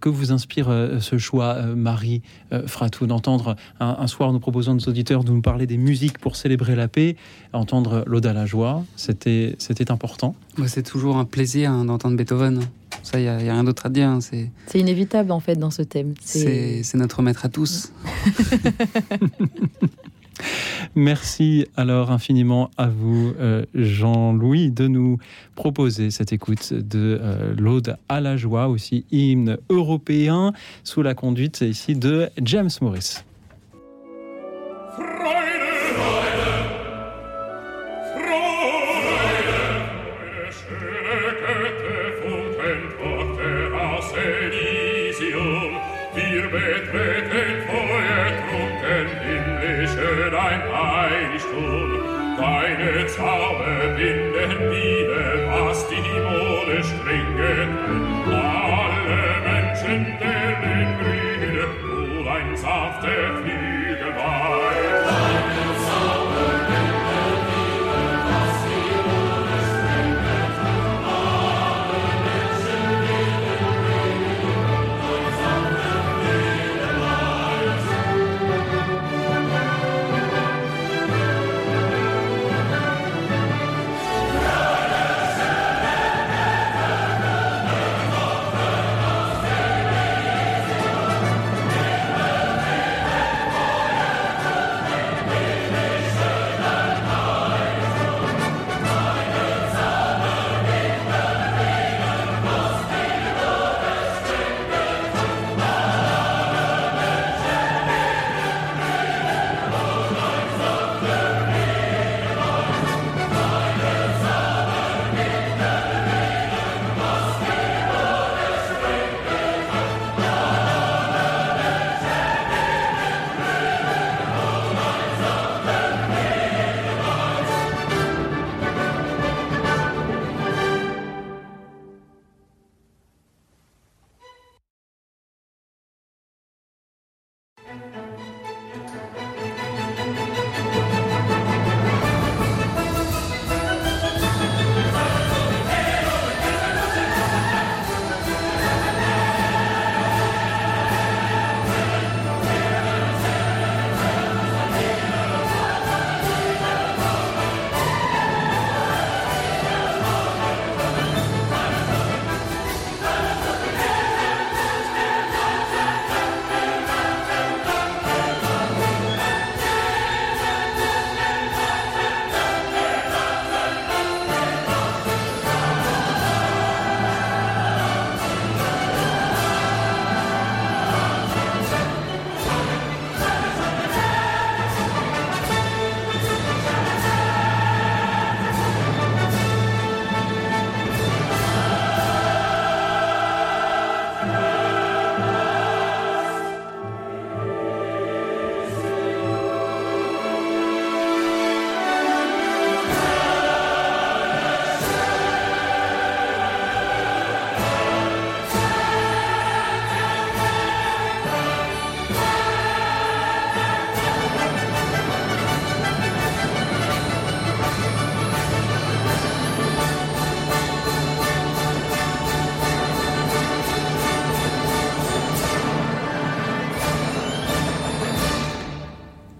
Que vous inspire ce choix, Marie Fratou, d'entendre un, un soir nous proposant à nos auditeurs de nous parler des musiques pour célébrer la paix, entendre l'ode à la joie, c'était c'était important. Moi, c'est toujours un plaisir hein, d'entendre Beethoven. Ça, il n'y a, y a rien d'autre à dire. hein. C'est C'est inévitable en fait dans ce thème. c'est- c'est notre maître à tous. *laughs* Merci alors infiniment à vous, euh, Jean-Louis, de nous proposer cette écoute de euh, l'Aude à la joie, aussi hymne européen, sous la conduite ici de James Morris. schlingen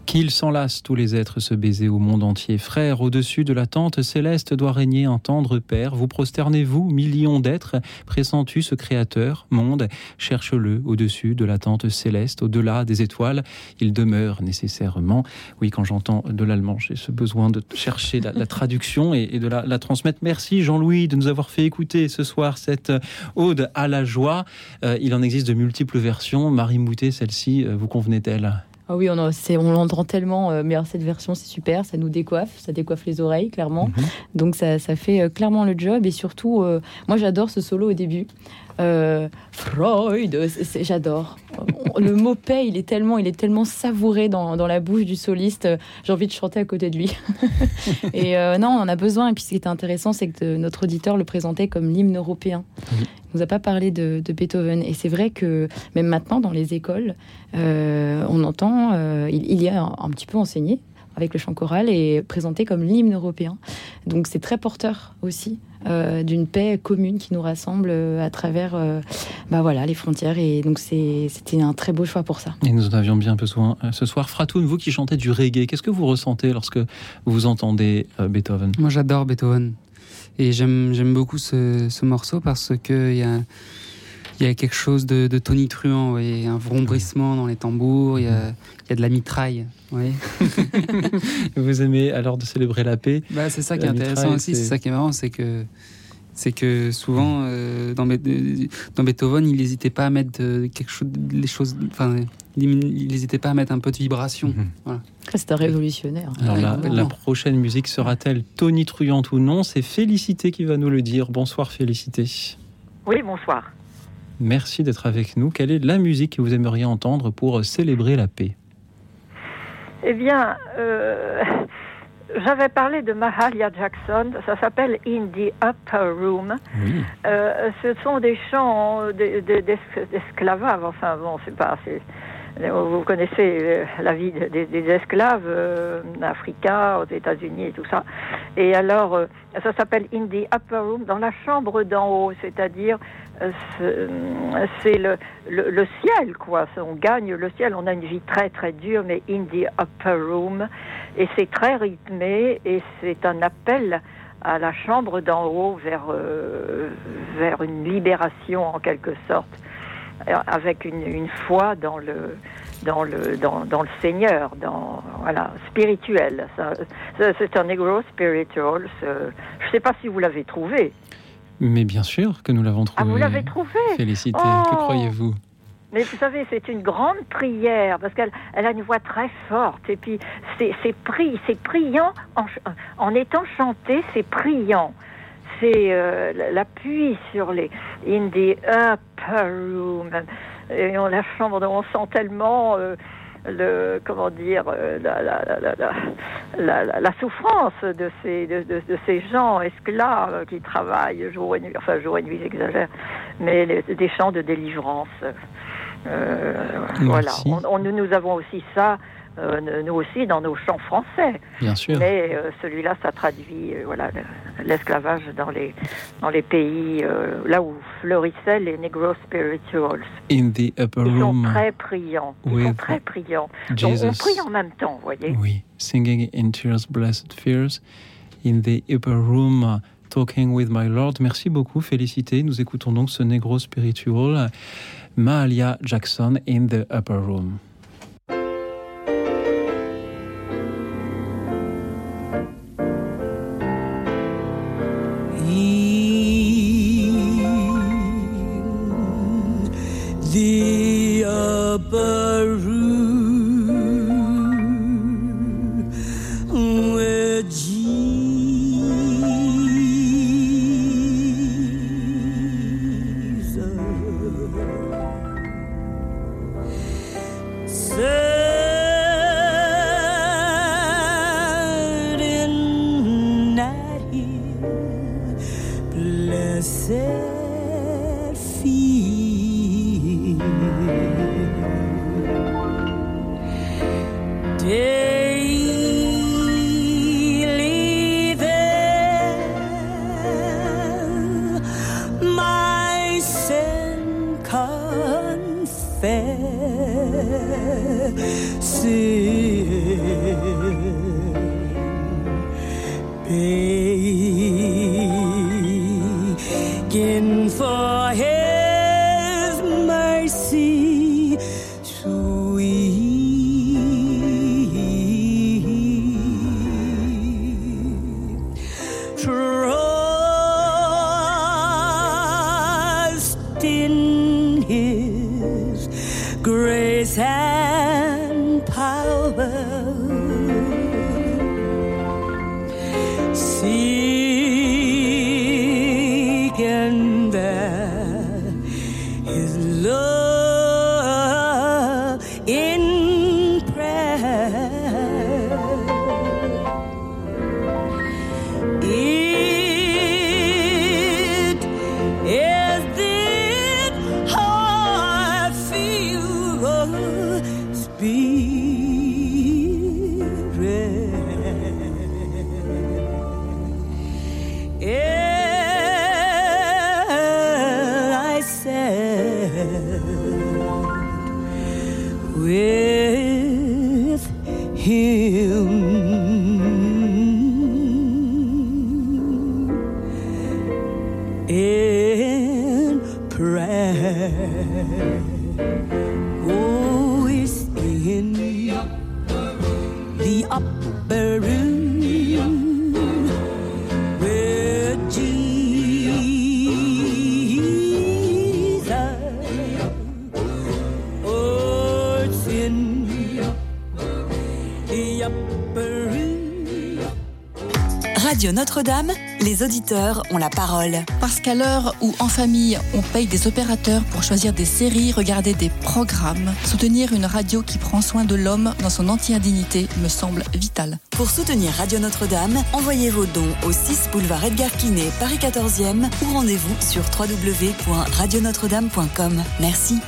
Qu'ils s'enlacent tous les êtres se baiser au monde entier. Frères, au-dessus de la tente céleste doit régner un tendre Père. Vous prosternez-vous, millions d'êtres, pressens-tu ce Créateur, monde Cherche-le au-dessus de la tente céleste, au-delà des étoiles. Il demeure nécessairement. Oui, quand j'entends de l'allemand, j'ai ce besoin de chercher la, traduction et, de la, la transmettre. Merci Jean-Louis de nous avoir fait écouter ce soir cette ode à la joie. Euh, il en existe de multiples versions. Marie Moutet, celle-ci, euh, vous convenait-elle? Ah oui, on, l'entend tellement, euh, mais alors cette version c'est super, ça nous décoiffe, ça décoiffe les oreilles clairement. Donc ça, ça fait euh, clairement le job et surtout, euh, moi j'adore ce solo au début. Freud, j'adore. Le mot paix, il est tellement, il est tellement savouré dans, dans la bouche du soliste. J'ai envie de chanter à côté de lui. *laughs* et euh, non, on en a besoin. Et puis ce qui était intéressant, c'est que notre auditeur le présentait comme l'hymne européen. Il nous a pas parlé de, de Beethoven. Et c'est vrai que même maintenant, dans les écoles, euh, on entend, euh, il, il y a un, un petit peu enseigné avec le chant choral et présenté comme l'hymne européen. Donc c'est très porteur aussi euh, d'une paix commune qui nous rassemble euh, à travers euh, bah voilà, les frontières. Et donc c'est- c'était un très beau choix pour ça. Et nous en avions bien besoin ce soir. Fratoun, vous qui chantez du reggae, qu'est-ce que vous ressentez lorsque vous entendez euh, Beethoven? Moi, j'adore Beethoven. Et j'aime j'aime beaucoup ce, ce morceau parce qu'il y a, il y a quelque chose de, de tonitruant, un vrombrissement dans les tambours, il y a, il y a de la mitraille. *laughs* vous aimez alors de célébrer la paix? Bah, c'est ça qui est intéressant aussi, c'est ça qui est marrant, c'est que c'est que souvent euh, dans, Be- dans Beethoven, il n'hésitait pas à mettre euh, quelque chose, les choses, enfin, il n'hésitait pas à mettre un peu de vibration. Voilà. C'est un révolutionnaire. Alors la, la prochaine musique sera-t-elle tonitruante ou non? C'est Félicité qui va nous le dire. Bonsoir Félicité. Oui, bonsoir. Merci d'être avec nous. Quelle est la musique que vous aimeriez entendre pour célébrer la paix? Eh bien, euh, j'avais parlé de Mahalia Jackson, ça s'appelle In the Upper Room. Oui. Euh, ce sont des chants de- de- d'es- d'esclavage, enfin bon, c'est pas... Vous connaissez euh, la vie de- des, des esclaves euh, africains, aux États-Unis et tout ça. Et alors, euh, ça s'appelle In the Upper Room, dans la chambre d'en haut, c'est-à-dire c'est- c'est le, le, ciel, quoi. On gagne le ciel. On a une vie très très dure, mais in the upper room, et c'est très rythmé, et c'est un appel à la chambre d'en haut vers euh, vers une libération en quelque sorte, euh, avec une, foi dans le dans le dans, le Seigneur, dans voilà spirituel. C'est un negro spiritual. Je ne sais pas si vous l'avez trouvé. Mais bien sûr que nous l'avons trouvé. Ah, vous l'avez trouvé Félicité. Oh Que croyez-vous? Mais vous savez, c'est une grande prière parce qu'elle elle a une voix très forte et puis c'est pri- priant en, en étant chanté, c'est priant. C'est euh, l'appui sur les in the upper room et on la chambre on sent tellement euh, le comment dire euh, la, la, la, la, la, la- la- la souffrance de ces de, de- de ces gens esclaves qui travaillent jour et nuit enfin jour et nuit j'exagère mais les- des chants de délivrance. Euh, voilà. On, on- nous, nous avons aussi ça euh, nous aussi dans nos chants français Bien sûr. mais euh, celui-là ça traduit euh, voilà le- l'esclavage dans les dans les pays là où fleurissaient les negro spirituals In the upper ils sont room. très priants. Ils sont très priants. Donc, Jesus. on prie en même temps, vous voyez. Oui, singing in tears, blessed fears, in the upper room, talking with my Lord. Merci beaucoup, félicité. Nous écoutons donc ce négro spiritual, Mahalia Jackson, in the upper room. The upper Radio Notre-Dame, les auditeurs ont la parole. Parce qu'à l'heure où, en famille, on paye des opérateurs pour choisir des séries, regarder des programmes, soutenir une radio qui prend soin de l'homme dans son entière dignité me semble vital. Pour soutenir Radio Notre-Dame, envoyez vos dons au 6 boulevard Edgar Quinet, Paris 14e ou rendez-vous sur www.radionotre-dame.com. Merci.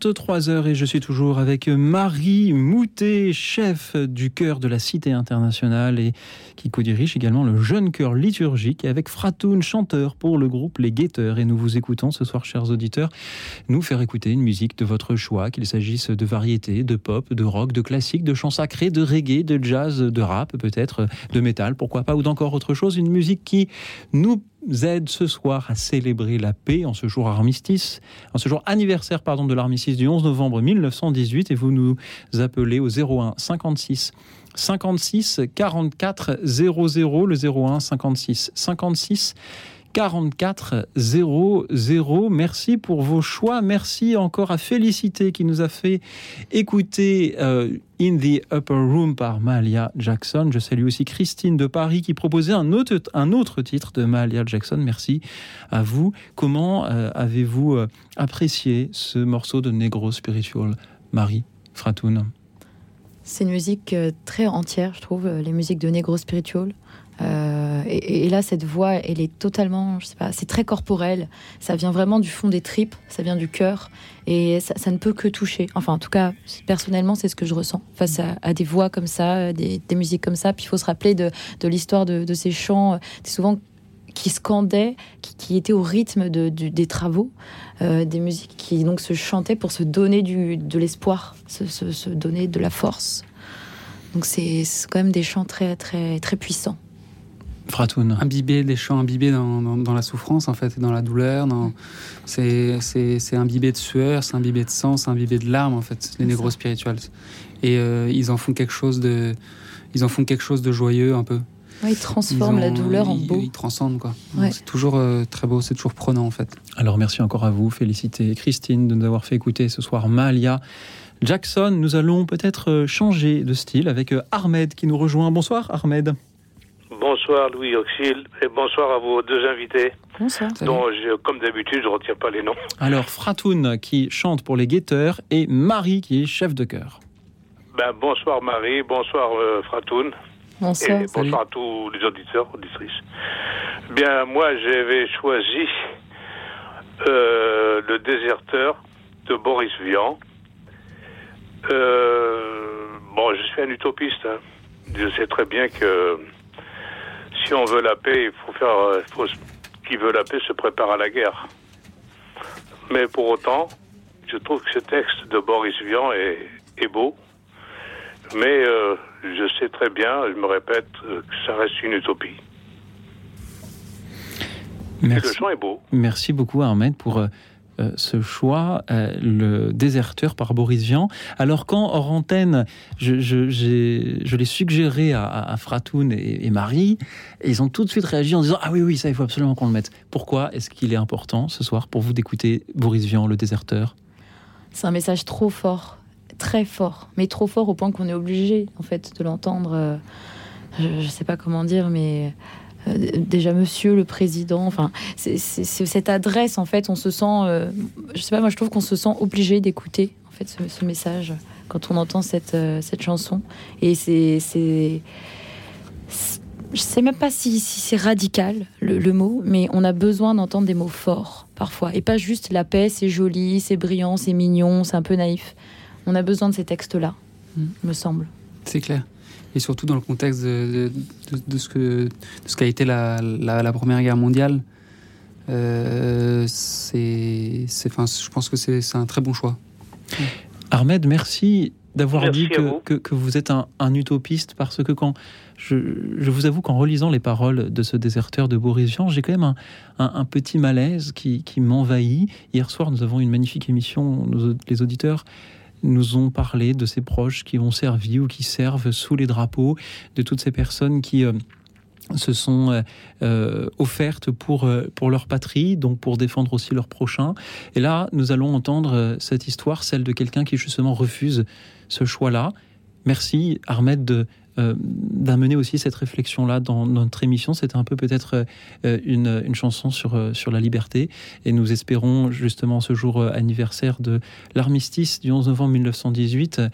23h et je suis toujours avec Marie Moutet, chef du chœur de la Cité internationale et qui co-dirige également le jeune chœur liturgique avec Fratoun, chanteur pour le groupe Les Guetteurs. Et nous vous écoutons ce soir, chers auditeurs, nous faire écouter une musique de votre choix, qu'il s'agisse de variété, de pop, de rock, de classique, de chants sacrés, de reggae, de jazz, de rap, peut-être de métal, pourquoi pas, ou d'encore autre chose. Une musique qui nous aide ce soir à célébrer la paix en ce jour armistice, en ce jour anniversaire pardon de l'armistice du 11 novembre 1918 et vous nous appelez au 01 56 56 44 00 le 01 56 56 44 00. Merci pour vos choix. Merci encore à Félicité qui nous a fait écouter euh, In the Upper Room par Mahalia Jackson. Je salue aussi Christine de Paris qui proposait un autre, un autre titre de Mahalia Jackson. Merci à vous. Comment euh, avez-vous euh, apprécié ce morceau de Negro Spiritual, Marie Fratoun? C'est une musique très entière, je trouve, les musiques de Negro Spiritual. Euh, Euh, et, là, cette voix, elle est totalement, je sais pas, c'est très corporel. Ça vient vraiment du fond des tripes, ça vient du cœur, et ça, ne peut que toucher. Enfin, en tout cas, personnellement, c'est ce que je ressens face à, des voix comme ça, des, des musiques comme ça. Puis il faut se rappeler de, l'histoire de, ces chants, euh, souvent qui scandaient, qui, étaient au rythme des travaux, euh, des musiques qui donc se chantaient pour se donner de l'espoir, se, se- donner de la force. Donc c'est quand même des chants très très très puissants. Fratoun. Imbibé des chants imbibés dans, dans, dans la souffrance, en fait, et dans la douleur. Dans... C'est, imbibé de sueur, c'est imbibé de sang, c'est imbibé de larmes, en fait, les négros spirituels. Et euh, ils en font quelque chose de, ils en font quelque chose de joyeux, un peu. Ouais, ils transforment Ils la douleur en beau. Ils transcendent, quoi. Ouais. C'est toujours euh, très beau, c'est toujours prenant, en fait. Alors merci encore à vous, féliciter Christine de nous avoir fait écouter ce soir Malia Jackson. Nous allons peut-être euh, changer de style avec Ahmed qui nous rejoint. Bonsoir Ahmed. Bonsoir Louis Auxil et bonsoir à vos deux invités. Bonsoir. Dont, je- comme d'habitude, je ne retiens pas les noms. Alors Fratoun qui chante pour les guetteurs et Marie qui est chef de chœur. Ben, bonsoir Marie, bonsoir euh, Fratoun. Bonsoir. Et bonsoir à tous les auditeurs, auditrices. Bien, moi, j'avais choisi euh, Le déserteur de Boris Vian. Euh, bon, je suis un utopiste. hein. Je sais très bien que si on veut la paix, il faut faire. euh, faut, qui veut la paix se prépare à la guerre. Mais pour autant, je trouve que ce texte de Boris Vian est, est beau. Mais euh, je sais très bien, je me répète, euh, que ça reste une utopie. Et le Merci. chant est beau. Merci beaucoup Ahmed pour euh, ce choix, euh, le déserteur par Boris Vian. Alors quand hors antenne, je, l'ai suggéré à, Fratoun et, Marie, et ils ont tout de suite réagi en disant ah oui oui ça il faut absolument qu'on le mette. Pourquoi est-ce qu'il est important ce soir pour vous d'écouter Boris Vian, le déserteur? C'est un message trop fort, très fort, mais trop fort au point qu'on est obligé en fait de l'entendre. euh, Je, je sais pas comment dire, mais déjà Monsieur le Président. Enfin, c'est cette adresse en fait. On se sent, euh, je sais pas, moi je trouve qu'on se sent obligé d'écouter en fait ce, ce message quand on entend cette euh, cette chanson. Et c'est je sais même pas si, si c'est radical le, le mot, mais on a besoin d'entendre des mots forts parfois, et pas juste la paix, c'est joli, c'est brillant, c'est mignon, c'est un peu naïf. On a besoin de ces textes-là, me semble. C'est clair. Et surtout dans le contexte de, de- de- de ce que de ce qu'a été la, la, la Première Guerre mondiale, euh, c'est, c'est, enfin, je pense que c'est, un très bon choix. Ahmed, merci d'avoir dit que, vous. que, que vous êtes un, un utopiste parce que quand je, je vous avoue qu'en relisant les paroles de ce déserteur de Boris Vian, j'ai quand même un, un- un petit malaise qui, qui m'envahit. Hier soir, nous avons une magnifique émission. Nos- les auditeurs nous ont parlé de ces proches qui ont servi ou qui servent sous les drapeaux, de toutes ces personnes qui euh, se sont euh, euh, offertes pour, pour leur patrie, donc pour défendre aussi leurs prochains. Et là, nous allons entendre cette histoire, celle de quelqu'un qui justement refuse ce choix-là. Merci Ahmed de, d'amener aussi cette réflexion-là dans notre émission. C'était un peu peut-être euh, une, chanson sur, euh, sur la liberté. Et nous espérons justement ce jour euh, anniversaire de l'armistice du 11 novembre 1918 euh,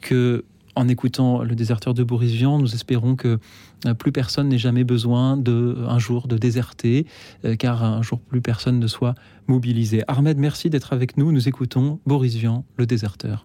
que en écoutant le déserteur de Boris Vian, nous espérons que euh, plus personne n'ait jamais besoin de un jour de déserter, euh, car un jour plus personne ne soit mobilisé. Ahmed, merci d'être avec nous. Nous écoutons Boris Vian, le déserteur.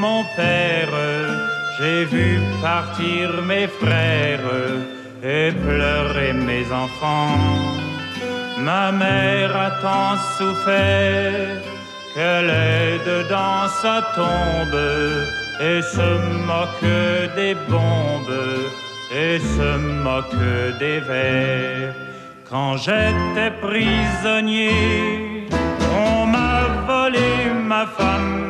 Mon père, j'ai vu partir mes frères et pleurer mes enfants. Ma mère a tant souffert qu'elle est dedans sa tombe et se moque des bombes et se moque des vers. Quand j'étais prisonnier, on m'a volé ma femme,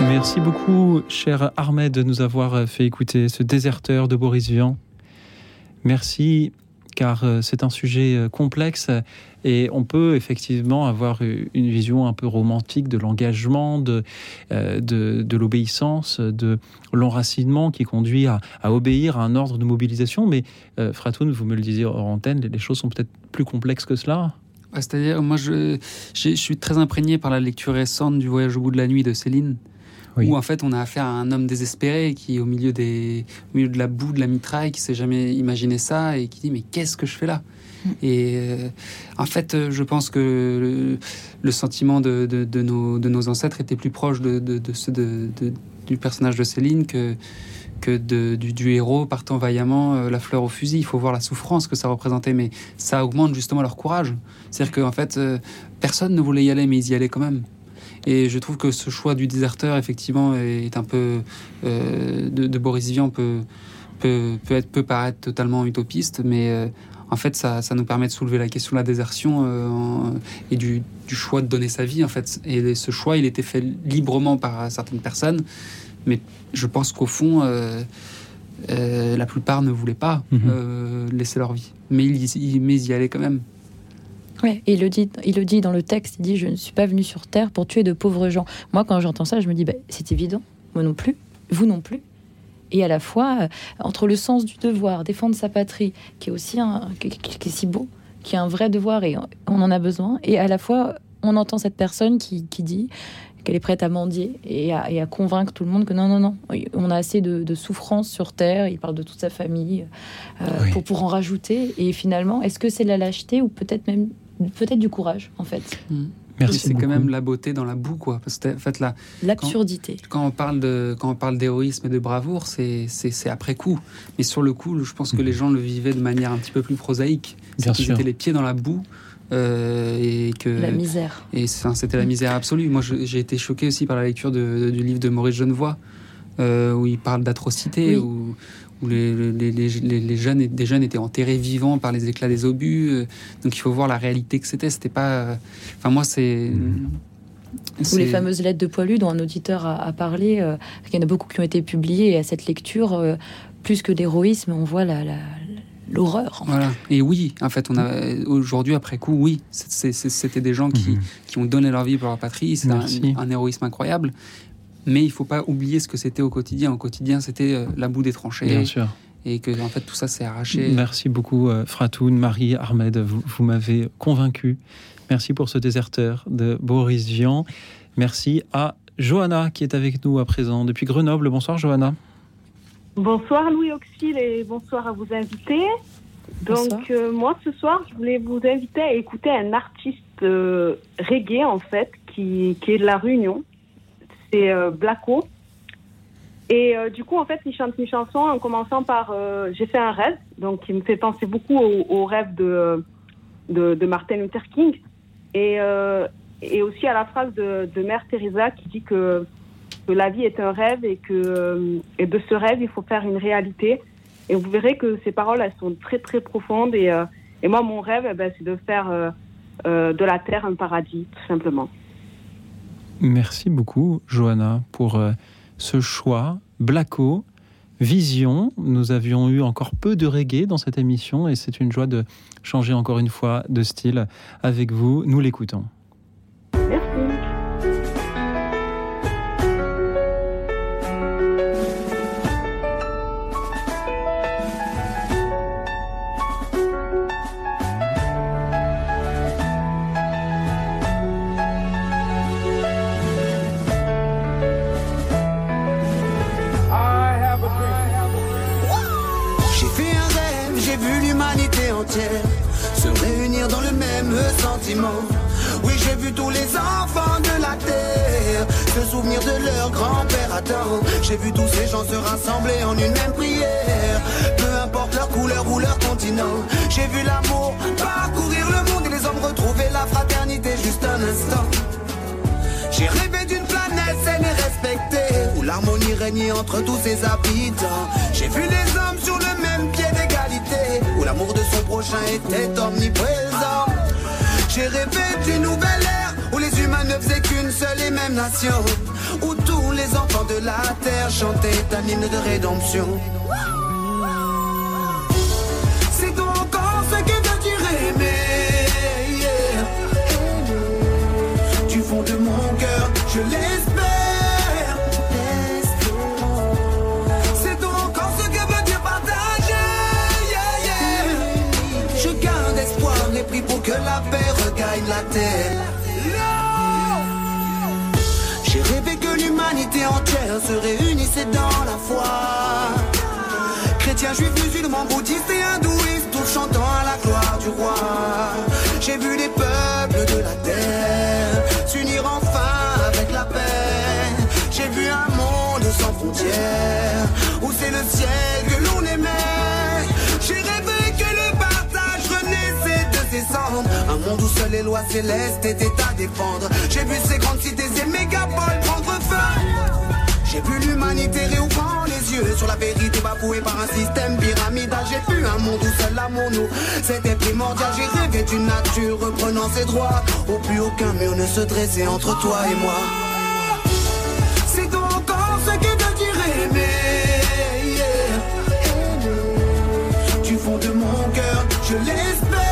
Merci beaucoup, cher Ahmed, de nous avoir fait écouter ce déserteur de Boris Vian. Merci, car euh, c'est un sujet euh, complexe et on peut effectivement avoir une vision un peu romantique de l'engagement, de, euh, de, l'obéissance, de l'enracinement qui conduit à, obéir à un ordre de mobilisation. Mais Fratoun, vous me le disiez hors antenne, les choses sont peut-être plus complexes que cela. C'est-à-dire, moi, je, je, suis très imprégné par la lecture récente du Voyage au bout de la nuit de Céline. Oui. où en fait on a affaire à un homme désespéré qui est au milieu, des, au milieu de la boue, de la mitraille, qui s'est jamais imaginé ça et qui dit mais qu'est-ce que je fais là mm. Et euh, en fait, je pense que le, le sentiment de, de, de, nos, de nos ancêtres était plus proche de, de ceux du personnage de Céline que, que du, du, héros partant vaillamment euh, la fleur au fusil. Il faut voir la souffrance que ça représentait, mais ça augmente justement leur courage. C'est-à-dire qu'en fait, euh, personne ne voulait y aller, mais ils y allaient quand même. Et je trouve que ce choix du déserteur, effectivement, est un peu. Euh, de, de, Boris Vian peut, peut, peut, être, peut paraître totalement utopiste, mais euh, en fait, ça, ça, nous permet de soulever la question de la désertion euh, en, et du, du, choix de donner sa vie, en fait. Et ce choix, il était fait librement par certaines personnes, mais je pense qu'au fond. La plupart ne voulaient pas mmh. euh, laisser leur vie, mais ils, ils, mais ils y allaient quand même. Ouais, et il le, dit, il le dit dans le texte, il dit Je ne suis pas venu sur Terre pour tuer de pauvres gens. Moi, quand j'entends ça, je me dis bah, C'est évident, moi non plus, vous non plus. Et à la fois, euh, entre le sens du devoir, défendre sa patrie, qui est aussi un, qui, qui est si beau, qui est un vrai devoir et on en a besoin, et à la fois, on entend cette personne qui, qui dit qu'elle est prête à mendier et à, et à, convaincre tout le monde que non, non, non, on a assez de, de souffrance sur Terre. Il parle de toute sa famille euh, oui. pour, pour en rajouter. Et finalement, est-ce que c'est la lâcheté ou peut-être même peut-être du courage, en fait mmh. Merci. C'est quand même la beauté dans la boue, quoi. Parce que, en fait, là, l'absurdité. Quand, quand, on parle de quand on parle d'héroïsme et de bravoure, c'est c'est après coup. Mais sur le coup, je pense que les gens le vivaient de manière un petit peu plus prosaïque. Ils étaient les pieds dans la boue. Euh, et que la misère. Et c'était la misère absolue. Moi, j'ai été choqué aussi par la lecture de, de, du livre de Maurice Genevoix, euh, où il parle d'atrocité, oui. où, où les, les, les, les, jeunes, des jeunes étaient enterrés vivants par les éclats des obus. Euh, donc il faut voir la réalité que c'était. C'était pas. Enfin, moi, c'est. Ou les fameuses lettres de Poilu dont un auditeur a, a parlé. Euh, il y en a beaucoup qui ont été publiées et à cette lecture, euh, plus que d'héroïsme, on voit la, la l'horreur. Voilà. Et oui, en fait, on a aujourd'hui après coup, oui, c'était des gens qui, mmh. qui, ont donné leur vie pour leur patrie. C'est un, un, héroïsme incroyable. Mais il faut pas oublier ce que c'était au quotidien. Au quotidien, c'était euh, la boue des tranchées. Bien sûr. et que en fait tout ça s'est arraché. Merci beaucoup, euh, Fratoun, Marie, Ahmed. Vous, vous m'avez convaincu. Merci pour ce déserteur de Boris Vian. Merci à Johanna qui est avec nous à présent depuis Grenoble. Bonsoir, Johanna. Bonsoir Louis Auxil et bonsoir à vos invités. Donc euh, moi ce soir je voulais vous inviter à écouter un artiste euh, reggae en fait qui, qui est de la Réunion. C'est euh, Blacko. Et euh, du coup en fait il chante une chanson en commençant par euh, J'ai fait un rêve, donc qui me fait penser beaucoup au, rêve de, de, Martin Luther King. Et, et aussi à la phrase de, de Mère Teresa qui dit que, que la vie est un rêve et que et de ce rêve il faut faire une réalité. Et vous verrez que ces paroles, elles sont très très profondes. Et, et moi, mon rêve, eh ben, c'est de faire de la terre un paradis, tout simplement. Merci beaucoup, Johanna, pour euh, ce choix. Blacko, Vision. Nous avions eu encore peu de reggae dans cette émission et c'est une joie de changer encore une fois de style avec vous. Nous l'écoutons. J'ai vu tous ces gens se rassembler en une même prière. Peu importe leur couleur ou leur continent. J'ai vu l'amour parcourir le monde et les hommes retrouver la fraternité juste un instant. J'ai rêvé d'une planète saine et respectée Où l'harmonie régnait entre tous ses habitants J'ai vu les hommes sur le même pied d'égalité Où l'amour de son prochain était omniprésent J'ai rêvé d'une nouvelle ère Où les humains ne faisaient qu'une seule et même nation Où tous les enfants de la terre chantaient un hymne de rédemption C'est donc en ce que veut dire aimer. Du fond de mon cœur, je l'espère. Pour que la paix regagne la terre. Se réunissait dans la foi. Chrétiens, juifs, musulmans, bouddhistes et hindouistes, tous chantant à la gloire du roi. J'ai vu les peuples de la terre s'unir enfin avec la paix. J'ai vu un monde sans frontières, où c'est le ciel que l'on aimait. J'ai rêvé que le partage renaissait de ses cendres. Un monde où seules les lois célestes étaient à défendre. J'ai vu ces grandes cités et mégapoles. J'ai vu l'humanité réouvrant les yeux sur la vérité bafouée par un système pyramidal. J'ai vu un monde où seul l'amour nous, c'était primordial. J'ai rêvé d'une nature reprenant ses droits. Au plus aucun mur ne se dressait entre toi et moi. C'est donc en ce que veut dire aimer. yeah. Du fond de mon cœur, je l'espère.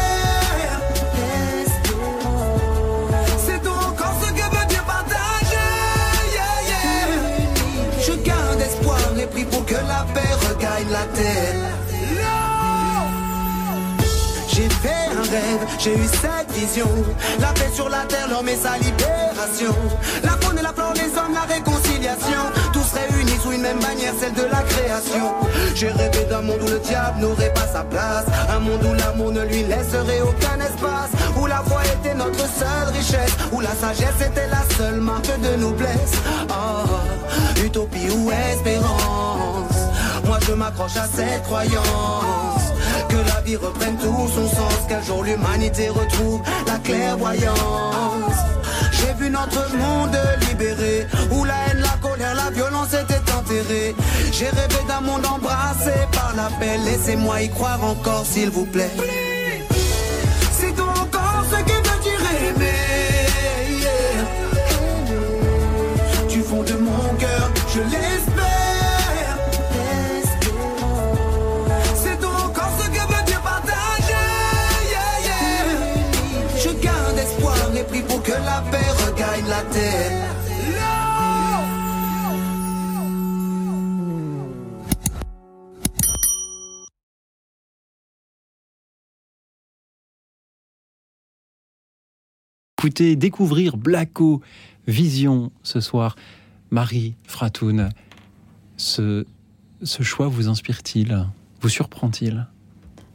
J'ai fait un rêve, j'ai eu cette vision. La paix sur la terre, l'homme et sa libération. La faune et la flore, les hommes, la réconciliation. Tous réunis sous une même bannière, celle de la création. J'ai rêvé d'un monde où le diable n'aurait pas sa place. Un monde où l'amour ne lui laisserait aucun espace. Où la foi était notre seule richesse. Où la sagesse était la seule marque de noblesse. Oh, utopie ou espérance. Moi je m'accroche à cette croyance. Que la vie reprenne tout son sens, qu'un jour l'humanité retrouve la clairvoyance. J'ai vu notre monde libéré, où la haine, la colère, la violence étaient enterrées. J'ai rêvé d'un monde embrassé par la paix, laissez-moi y croire encore s'il vous plaît. C'est donc encore ce de mon cœur, je l'espère. Écoutez, découvrir Blacko Vision ce soir. Marie Fratoun, ce, ce choix vous inspire-t-il? Vous surprend-il?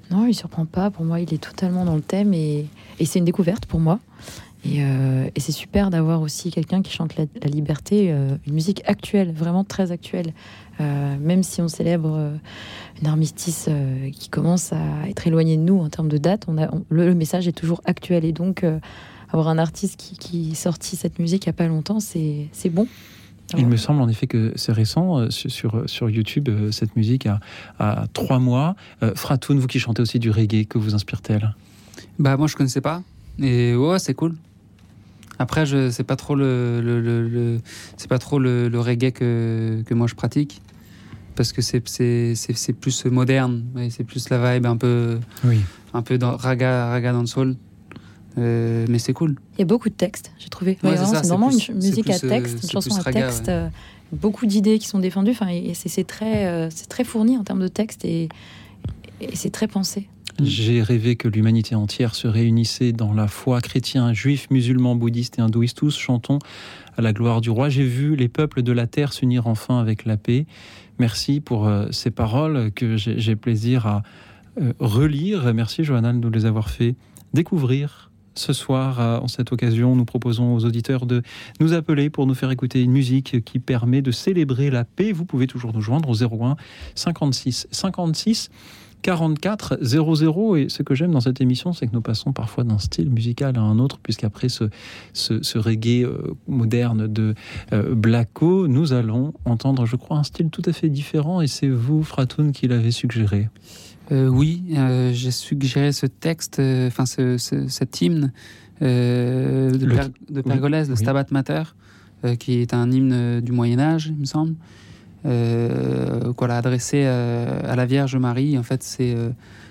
Non, il ne surprend pas. Pour moi, il est totalement dans le thème et, et c'est une découverte pour moi. Et, euh, et c'est super d'avoir aussi quelqu'un qui chante la, la liberté, euh, une musique actuelle, vraiment très actuelle. Euh, même si on célèbre euh, une armistice euh, qui commence à être éloignée de nous en termes de date, on a, on- le, le message est toujours actuel. Et donc, euh, avoir un artiste qui, qui sortit cette musique il n'y a pas longtemps, c'est bon. Il me semble en effet que c'est récent euh, sur, sur, sur YouTube, euh, cette musique a, a trois mois. Euh, Fratoun, vous qui chantez aussi du reggae, que vous inspire-t-elle? Bah moi je connaissais pas et ouais c'est cool. Après je c'est pas trop le, le, le- le- c'est pas trop le, le reggae que, que moi je pratique parce que c'est c'est plus moderne ouais, c'est plus la vibe un peu Oui. un peu dans raga raga dancehall euh, mais c'est cool. Il y a beaucoup de textes, j'ai trouvé. Ouais, Ouais, c'est vraiment, plus- une musique à plus, euh, texte, une chanson à raga, texte. ouais. euh, beaucoup d'idées qui sont défendues. Enfin, et c'est c'est très, euh, c'est très fourni en termes de texte et, et c'est très pensé. J'ai rêvé que l'humanité entière se réunissait dans la foi chrétien, juif, musulman, bouddhiste et hindouiste. Tous chantons à la gloire du roi. J'ai vu les peuples de la terre s'unir enfin avec la paix. Merci pour euh, ces paroles que j'ai j'ai plaisir à euh, relire. Merci Johanna de nous les avoir fait découvrir. Ce soir, euh, en cette occasion, nous proposons aux auditeurs de nous appeler pour nous faire écouter une musique qui permet de célébrer la paix. Vous pouvez toujours nous joindre au 01 56 56 44 00 et ce que j'aime dans cette émission c'est que nous passons parfois d'un style musical à un autre puisqu'après ce, ce, ce reggae euh, moderne de euh, Blacko nous allons entendre je crois un style tout à fait différent et c'est vous Fratoun qui l'avez suggéré Euh, oui, euh, j'ai suggéré ce texte, euh, enfin ce, ce- cet hymne euh, de, Le- de Pergolèse, oui. Stabat Mater, euh, qui est un hymne euh, du Moyen Âge, il me semble, euh, voilà, adressé euh, à la Vierge Marie. En fait, c'est euh,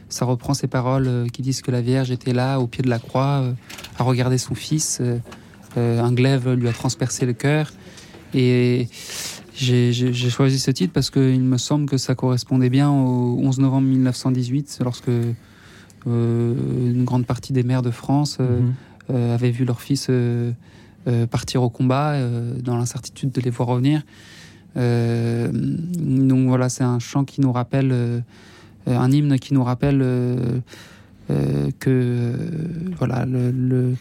ça reprend ces paroles euh, qui disent que la Vierge était là, au pied de la croix, à regarder son fils. un glaive lui a transpercé le cœur. Et j'ai choisi ce titre parce qu'il me semble que ça correspondait bien au 11 novembre 1918, lorsque euh, une grande partie des mères de France euh, Mhm. euh, avaient vu leur fils partir au combat, dans l'incertitude de les voir revenir. Euh, donc voilà, c'est un chant qui nous rappelle, euh, un hymne qui nous rappelle euh, que voilà le, le-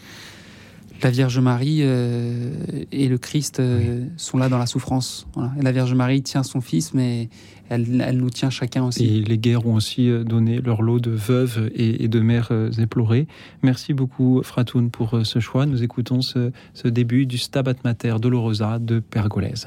la Vierge Marie euh, et le Christ euh, sont là dans la souffrance. Voilà. Et la Vierge Marie tient son fils, mais elle, elle nous tient chacun aussi. et les guerres ont aussi donné leur lot de veuves et, et de mères éplorées merci beaucoup Fratoun pour ce choix nous écoutons ce, ce début du Stabat Mater Dolorosa de Pergolèse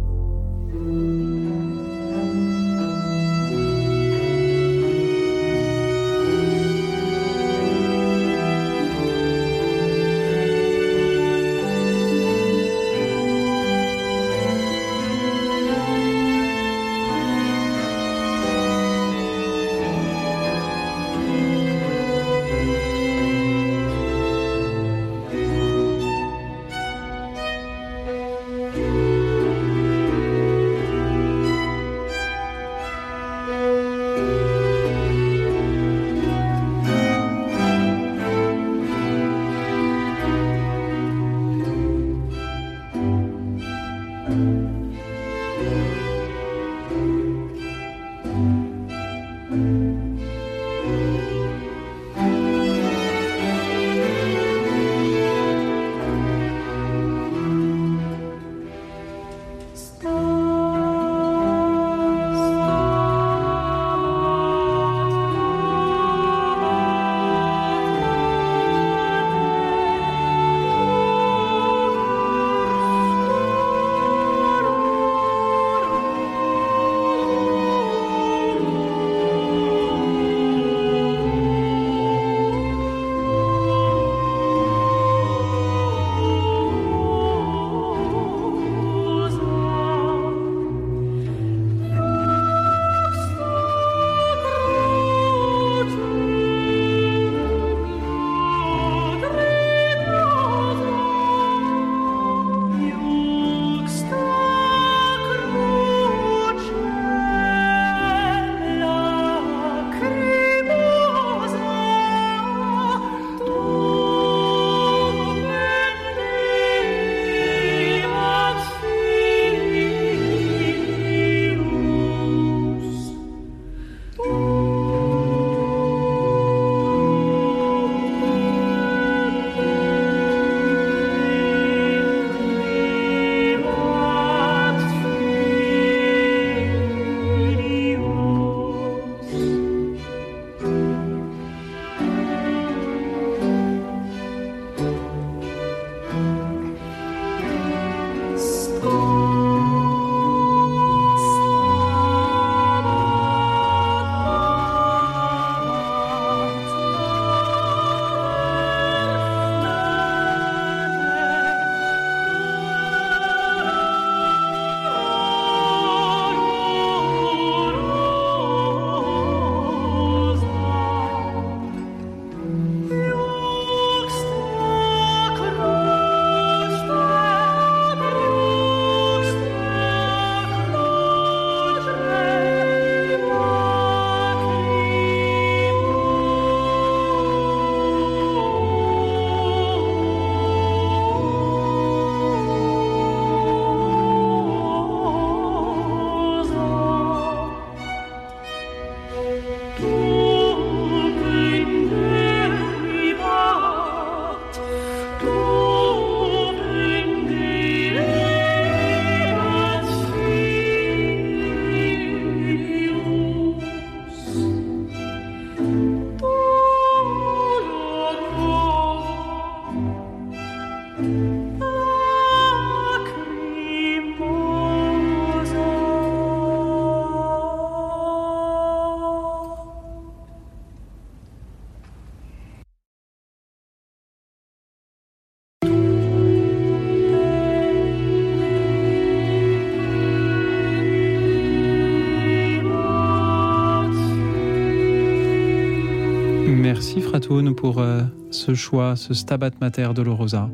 Fratoun pour euh, ce choix, ce Stabat Mater Dolorosa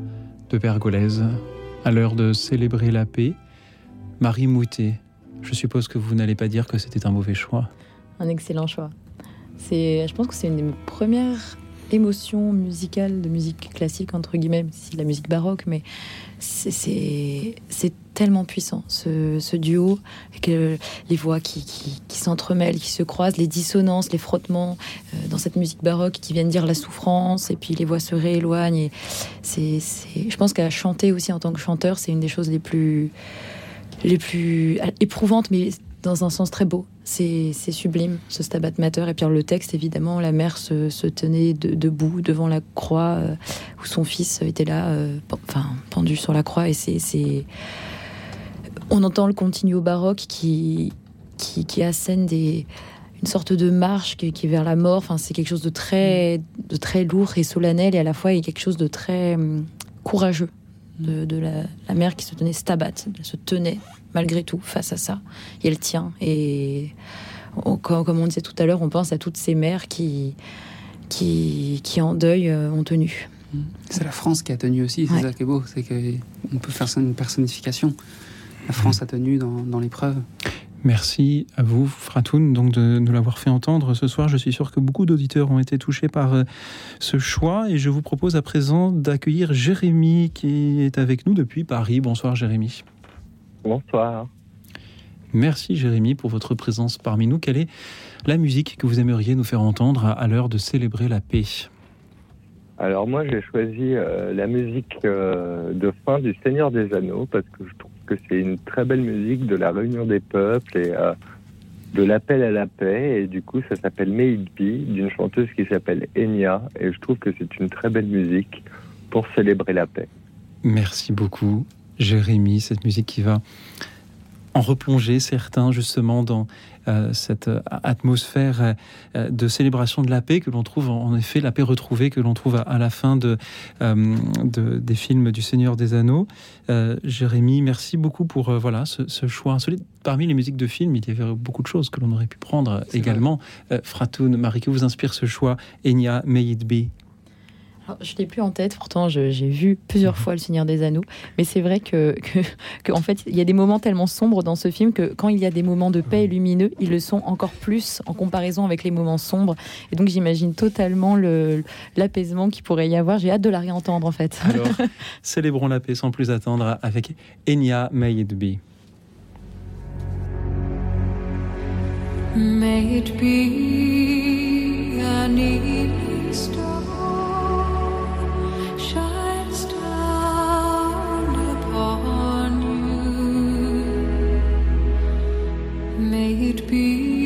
de Pergolèse. À l'heure de célébrer la paix, Marie Moutet, je suppose que vous n'allez pas dire que c'était un mauvais choix. Un excellent choix. C'est, je pense que c'est une des premières émotions musicales de musique classique, entre guillemets, si la musique baroque, mais c'est, tellement puissant, ce, ce duo, avec euh, les voix qui, qui, s'entremêlent, qui se croisent, les dissonances, les frottements euh, dans cette musique baroque qui viennent dire la souffrance, et puis les voix se rééloignent. Et c'est, je pense qu'à chanter aussi en tant que chanteur, c'est une des choses les plus, les plus éprouvantes, mais dans un sens très beau. C'est sublime, ce Stabat Mater. Et puis le texte, évidemment, la mère se, tenait de- debout devant la croix euh, où son fils était là, euh, enfin, pendu sur la croix. Et c'est... On entend le continuo baroque qui, qui, qui assène des, une sorte de marche qui, est vers la mort. Enfin, c'est quelque chose de très, de très lourd et solennel. Et à la fois, il y a quelque chose de très hum, courageux de, la, la mère qui se tenait stabat, se tenait malgré tout face à ça. Et elle tient. Et on- comme, comme on disait tout à l'heure, on pense à toutes ces mères qui, qui, qui en deuil euh, ont tenu. C'est la France qui a tenu aussi, c'est Ouais. ça qui est beau, c'est qu'on peut faire ça une personnification. La France a tenu dans, dans l'épreuve. Merci à vous, Fratoun, donc de nous l'avoir fait entendre ce soir. Je suis sûr que beaucoup d'auditeurs ont été touchés par euh, ce choix et je vous propose à présent d'accueillir Jérémy qui est avec nous depuis Paris. Bonsoir Jérémy. Bonsoir. Merci Jérémy pour votre présence parmi nous. Quelle est la musique que vous aimeriez nous faire entendre à, l'heure de célébrer la paix? Alors moi j'ai choisi euh, la musique euh, de fin du Seigneur des Anneaux parce que je trouve que c'est une très belle musique de la réunion des peuples et euh, de l'appel à la paix et du coup ça s'appelle Be d'une chanteuse qui s'appelle Enya et je trouve que c'est une très belle musique pour célébrer la paix. Merci beaucoup, Jérémy. Cette musique qui va en replonger certains justement dans euh, cette euh, atmosphère euh, de célébration de la paix que l'on trouve en effet la paix retrouvée que l'on trouve à, à la fin de, de- des films du Seigneur des Anneaux. Jérémy, merci beaucoup pour voilà ce, ce choix insolite. Parmi les musiques de films, il y avait beaucoup de choses que l'on aurait pu prendre également. Fratoun, Marie, que vous inspire ce choix? Enya, May It Be? Alors, je l'ai plus en tête, pourtant j'ai vu plusieurs fois Le Seigneur des Anneaux, mais c'est vrai que, que, que, en fait il y a des moments tellement sombres dans ce film que quand il y a des moments de paix et lumineux, ils le sont encore plus en comparaison avec les moments sombres. Et donc j'imagine totalement le- l'apaisement qu'il pourrait y avoir. J'ai hâte de la réentendre en fait. Alors, *laughs* célébrons la paix sans plus attendre avec Enya, May It Be. May it be an evening star May it be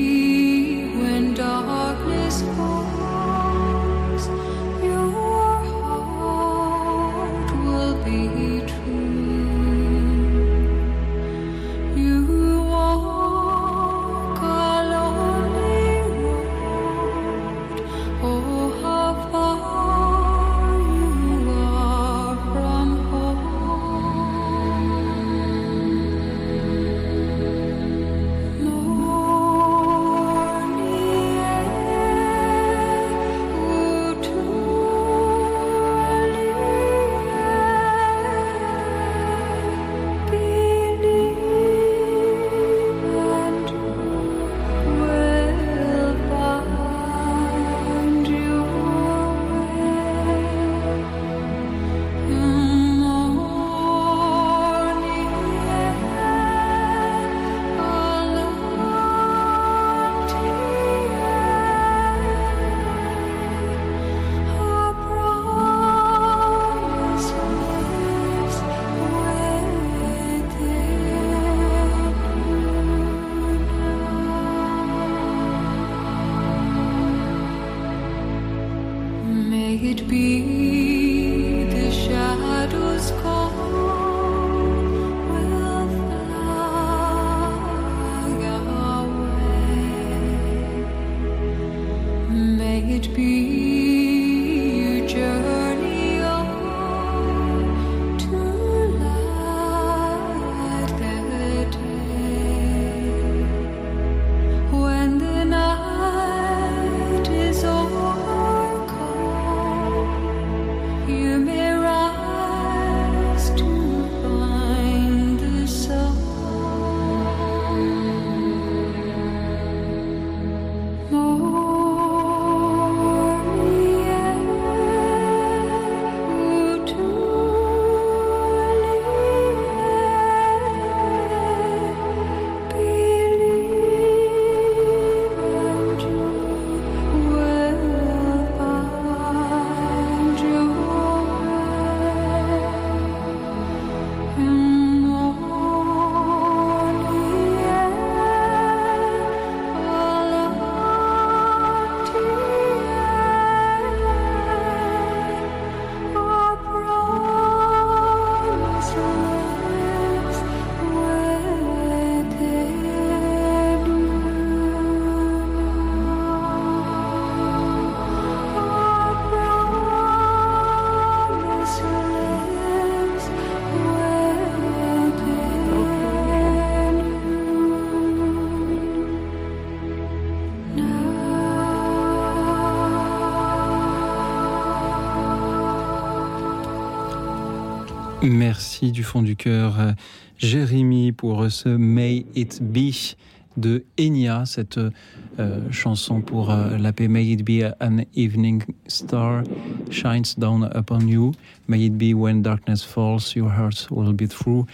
Du fond du cœur, euh, Jérémy, pour euh, ce May It Be de Enya, cette euh, chanson pour la paix. May it be an evening star shines down upon you. May it be when darkness falls, your heart will be through.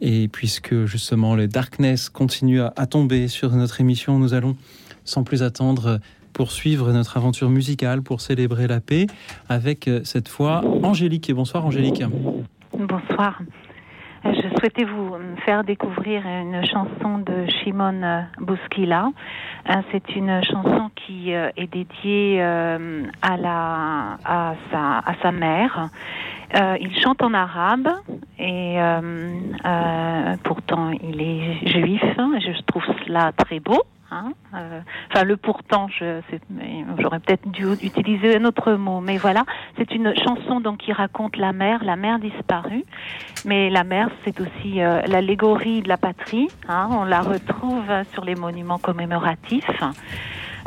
Et puisque justement le darkness continue à, à tomber sur notre émission, nous allons sans plus attendre poursuivre notre aventure musicale pour célébrer la paix avec cette fois Angélique. Et bonsoir Angélique. Bonsoir. Euh, Je souhaitais vous faire découvrir une chanson de Shimon Bouskila. Euh, C'est une chanson qui euh, est dédiée à, sa, mère. Il chante en arabe et pourtant il est juif. Je trouve cela très beau. Hein. Euh, Enfin, le pourtant, j'aurais peut-être dû utiliser un autre mot. Mais voilà, c'est une chanson donc qui raconte la mère, la mère disparue. Mais la mère, c'est aussi euh, l'allégorie de la patrie. hein. On la retrouve sur les monuments commémoratifs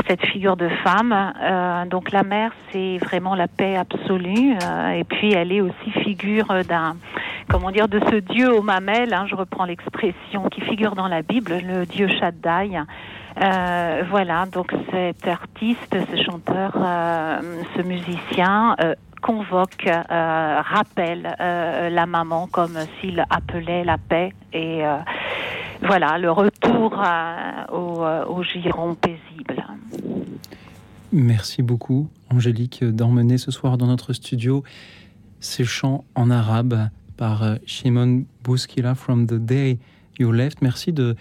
cette figure de femme. Euh, donc la mère, c'est vraiment la paix absolue. et puis elle est aussi figure d'un, comment dire, de ce Dieu aux mamelles. hein, je reprends l'expression qui figure dans la Bible, le Dieu Shaddai. Euh, voilà, donc cet artiste, ce chanteur, euh, ce musicien euh, convoque, rappelle la maman comme s'il appelait la paix et voilà le retour au, giron paisible. Merci beaucoup, Angélique, d'emmener ce soir dans notre studio ces chants en arabe par Shimon Bouskila from the day you left. Merci de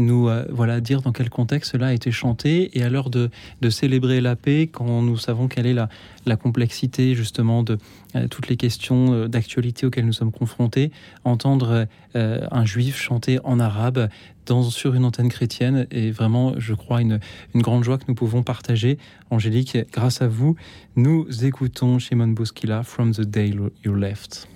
nous euh, voilà dire dans quel contexte cela a été chanté et à l'heure de, célébrer la paix quand nous savons quelle est la, complexité justement de euh, toutes les questions euh, d'actualité auxquelles nous sommes confrontés entendre un juif chanter en arabe dans, sur une antenne chrétienne est vraiment je crois une, une grande joie que nous pouvons partager. Angélique grâce à vous nous écoutons Shimon Bouskila from the day you left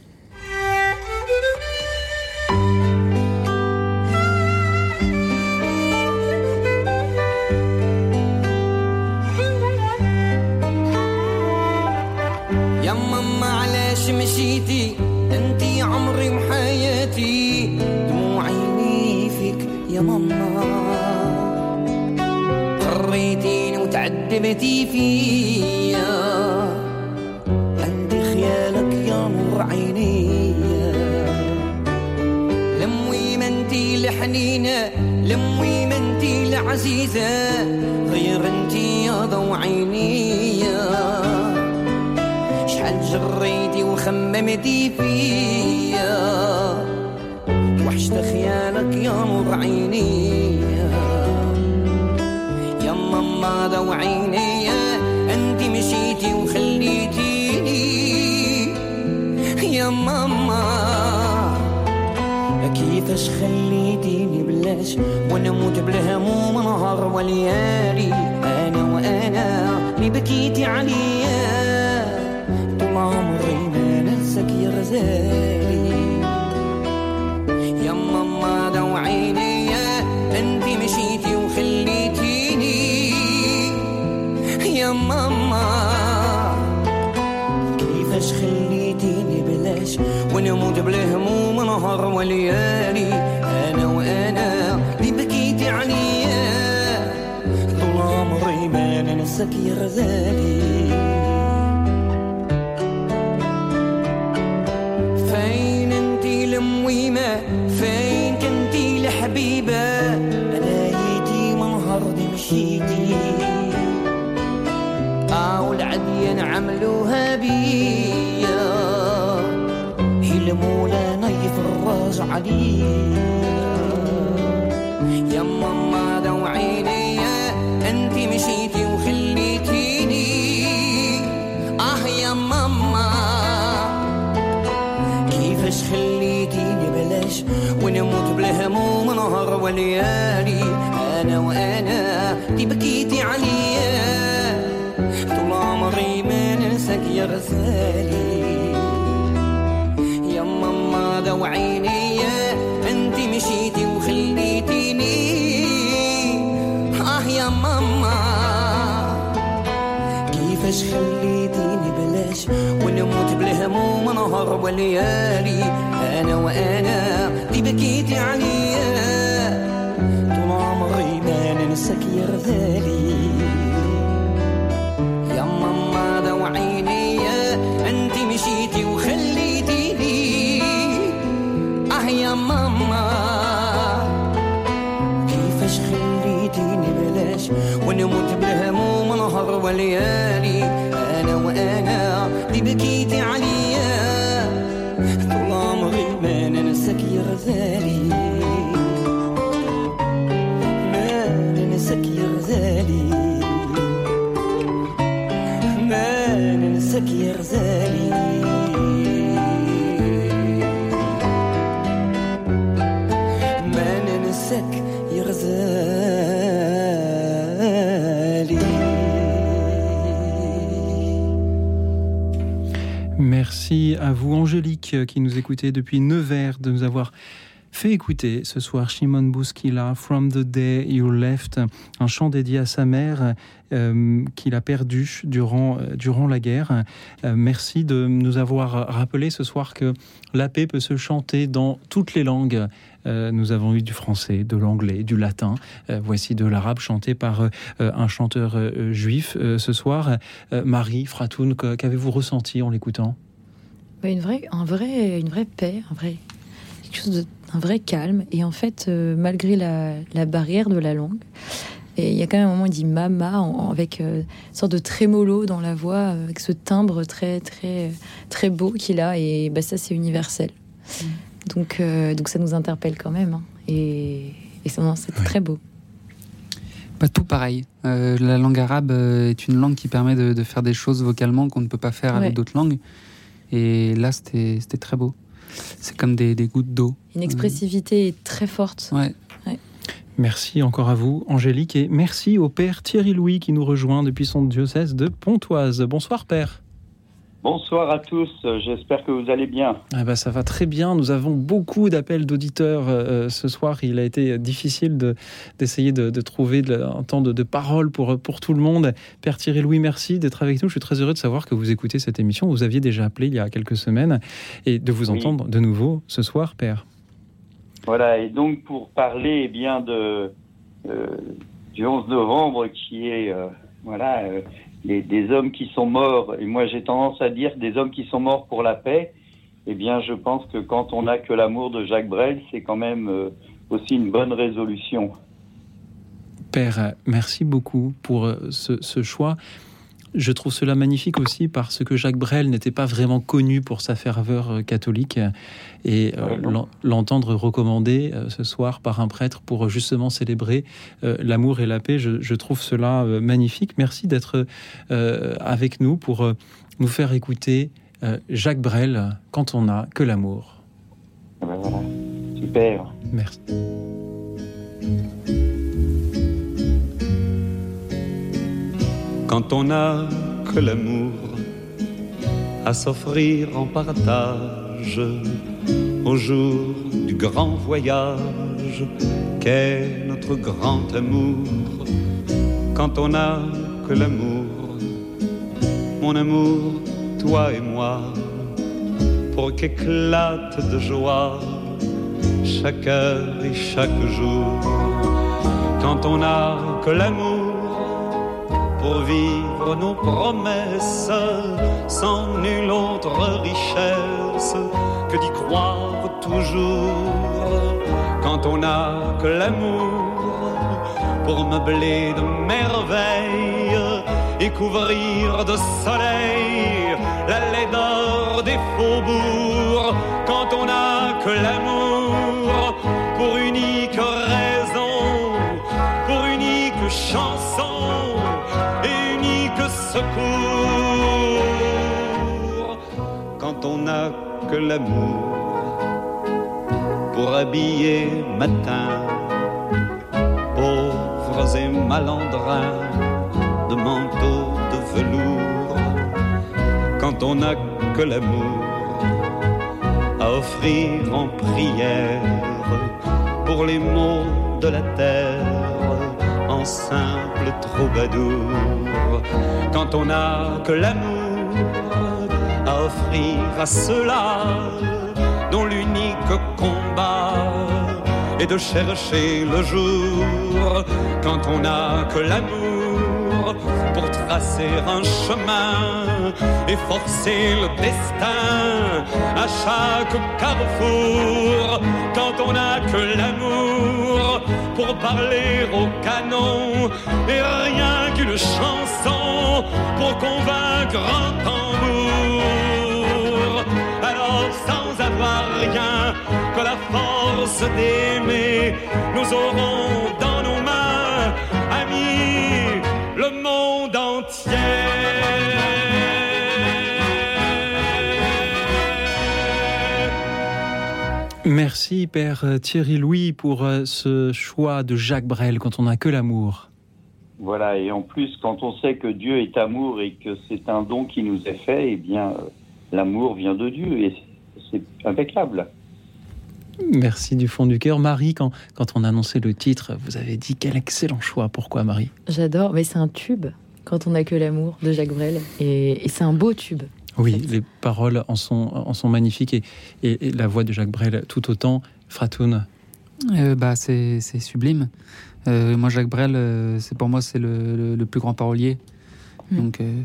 يا ماما. قريتيني وتعذبتي فيا. انت خيالك يا نور عيني. لموي ما انتي الحنينة لموي ما انتي العزيزة غير انتي يا ضو عيني. شحال جريتي وخممتي فيا. وحشت خيالك يا نور عيني يا ماما ضو عيني أنت مشيتي وخليتيني. يا ماما كيفاش خليتيني بلاش؟ وأنا موت بالهموم نهار وليالي. أنا وأنا اللي بكيتي عليا. طول عمري ما ننساك يا غزالي. مشيتي وخليتيني. يا ماما كيفاش خليتيني بلاش؟ ونموت بالهموم نهار وليالي أنا وأنا اللي بكيتي عليا طول عمري ما ننساك يا غزالي. عليا يا ماما دو عيني أنت مشيتي وخليتيني. آه يا ماما كيفاش خليتيني بلاش؟ ونموت بالهموم نهار وليالي. أنا وأنا دي بكيتي عليا. طول عمري ما ننساك يا غزالي. عيني أنت مشيتي وخليتيني. آه يا ماما. كيفاش خليتيني بلاش ونموت بالهموم نهار وليالي؟ أنا وأنا دي بكيتي عليا. طول عمري ما ننساك يا غزالي. وليالي أنا وأنا نبكي Merci à vous, Angélique, qui nous écoutez depuis Nevers, de nous avoir fait écouter ce soir Shimon Bouskila, From the Day You Left, un chant dédié à sa mère euh, qu'il a perdu durant, euh, durant la guerre. Euh, merci de nous avoir rappelé ce soir que la paix peut se chanter dans toutes les langues. Euh, nous avons eu du français, de l'anglais, du latin. Euh, voici de l'arabe chanté par euh, un chanteur euh, juif euh, ce soir. Euh, Marie Fratoun, qu'avez-vous ressenti en l'écoutant? Ouais, une vraie, un vrai, une vraie paix, un vrai, quelque chose de, un vrai calme. Et en fait, euh, malgré la, la barrière de la langue, et il y a quand même un moment où il dit mama en- avec euh, une sorte de trémolo dans la voix, euh, avec ce timbre très très très beau qu'il a. Et bah, ça, c'est universel. Donc euh, donc ça nous interpelle quand même. hein. Et, c'est très beau. Pas tout pareil. Euh, la langue arabe est une langue qui permet de, de faire des choses vocalement qu'on ne peut pas faire avec d'autres langues. Et là, c'était très beau. C'est comme des, des gouttes d'eau. Une expressivité très forte. Ouais. Ouais. Merci encore à vous, Angélique, et merci au père Thierry Louis qui nous rejoint depuis son diocèse de Pontoise. Bonsoir, père. Bonsoir à tous, euh, j'espère que vous allez bien. Ah bah, ça va très bien. Nous avons beaucoup d'appels d'auditeurs euh, ce soir. Il a été difficile de- d'essayer de, de trouver de un temps de, parole pour, pour tout le monde. Père Thierry Louis, merci d'être avec nous. Je suis très heureux de savoir que vous écoutez cette émission. Vous aviez déjà appelé il y a quelques semaines et de vous Oui. entendre de nouveau ce soir, Père. Voilà, et donc pour parler eh bien de euh, du 11 novembre qui est euh, voilà euh, des hommes qui sont morts et moi j'ai tendance à dire des hommes qui sont morts pour la paix. Eh bien, je pense que quand on n'a que l'amour de Jacques Brel, c'est quand même euh, aussi une bonne résolution. Père, merci beaucoup pour euh, ce choix. Je trouve cela magnifique aussi parce que Jacques Brel n'était pas vraiment connu pour sa ferveur euh, catholique et euh, l'en- l'entendre recommandé euh, ce soir par un prêtre pour euh, justement célébrer euh, l'amour et la paix, je, trouve cela euh, magnifique. Merci d'être euh, avec nous pour euh, nous faire écouter euh, Jacques Brel quand on n'a que l'amour. Ah ben voilà, super. Merci. Quand on n'a que l'amour à s'offrir en partage au jour du grand voyage qu'est notre grand amour. Quand on n'a que l'amour, mon amour, toi et moi, pour qu'éclate de joie chaque heure et chaque jour. Quand on n'a que l'amour, pour vivre nos promesses sans nulle autre richesse que d'y croire toujours. Quand on n'a que l'amour pour meubler de merveilles et couvrir de soleil la laideur des faubourgs. Quand on n'a que l'amour l'amour pour habiller matin pauvres et malandrins de manteaux de velours. Quand on n'a que l'amour à offrir en prière pour les maux de la terre en simple troubadour. Quand on n'a que l'amour offrir à ceux-là dont l'unique et de chercher le jour quand on n'a que l'amour pour tracer un chemin et forcer le destin à chaque carrefour quand on n'a que l'amour pour parler au canon et rien qu'une chanson pour convaincre un tambour. Avoir rien que la force d'aimer, nous aurons dans nos mains, amis, le monde entier. Merci Père Thierry Louis pour euh, ce choix de Jacques Brel quand on n'a que l'amour. Voilà, et en plus, quand on sait que Dieu est amour et que c'est un don qui nous est fait, eh bien, euh, l'amour vient de Dieu et c'est impeccable. Merci du fond du cœur. Marie, quand, quand on a annoncé le titre, vous avez dit quel excellent choix. Pourquoi Marie? J'adore, mais c'est un tube quand on n'a que l'amour de Jacques Brel et, et c'est un beau tube. Oui, les paroles en sont, en sont magnifiques et, et- et la voix de Jacques Brel tout autant. Fratoun, Euh, bah, c'est c'est sublime. Euh, moi, Jacques Brel, euh, c'est pour moi, c'est le, le- le plus grand parolier. Donc, euh,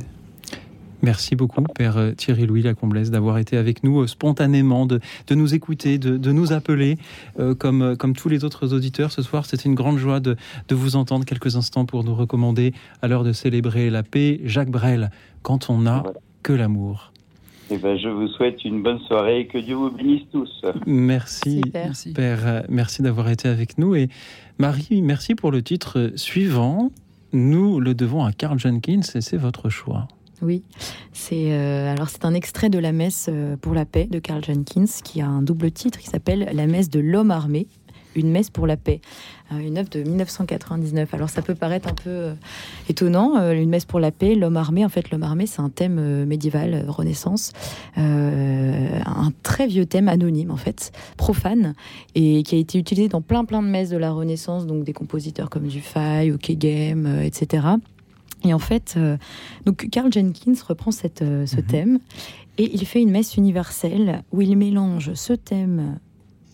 merci beaucoup Père euh, Thierry Louis Lacomblaise d'avoir été avec nous euh, spontanément, de, de nous écouter, de, de nous appeler euh, comme, euh, comme tous les autres auditeurs ce soir. C'était une grande joie de, de vous entendre quelques instants pour nous recommander à l'heure de célébrer la paix. Jacques Brel, quand on n'a que l'amour. Eh ben, je vous souhaite une bonne soirée et que Dieu vous bénisse tous. Merci, Père. euh, Merci d'avoir été avec nous. Et Marie, merci pour le titre suivant. Nous le devons à Carl Jenkins et c'est votre choix. Oui, c'est euh, alors c'est un extrait de la messe euh, pour la paix de Carl Jenkins qui a un double titre qui s'appelle La messe de l'homme armé, une messe pour la paix, Euh, une œuvre de 1999. Alors ça peut paraître un peu étonnant, une messe pour la paix, l'homme armé. En fait, l'homme armé c'est un thème médiéval, Renaissance, un très vieux thème anonyme en fait, profane et qui a été utilisé dans plein plein de messes de la Renaissance, donc des compositeurs comme Dufay, Okeghem, euh, etc. Et en fait, euh, donc Carl Jenkins reprend cette, euh, ce thème et il fait une messe universelle où il mélange ce thème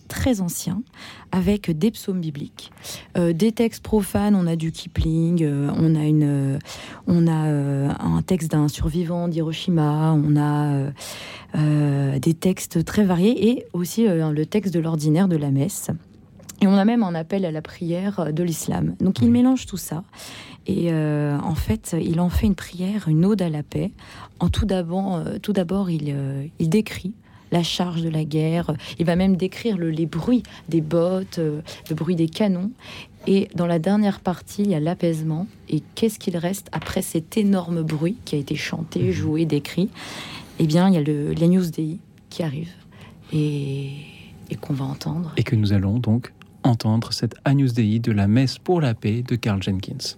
très ancien avec des psaumes bibliques, Euh, des textes profanes. On a du Kipling, euh, on a une, on a un texte d'un survivant d'Hiroshima, on a des textes très variés et aussi le texte de l'ordinaire de la messe. Et on a même un appel à la prière de l'islam. Donc il mélange tout ça. Et euh, en fait, il en fait une prière, une ode à la paix. En tout d'abord, euh, tout d'abord, il, euh, il décrit la charge de la guerre. Il va même décrire le- les bruits des bottes, le bruit des canons. Et dans la dernière partie, il y a l'apaisement. Et qu'est-ce qu'il reste après cet énorme bruit qui a été chanté, joué, décrit? Eh bien, il y a le l'Agnus Dei qui arrive et, et qu'on va entendre. Et que nous allons donc entendre cette Agnus Dei de la messe pour la paix de Carl Jenkins.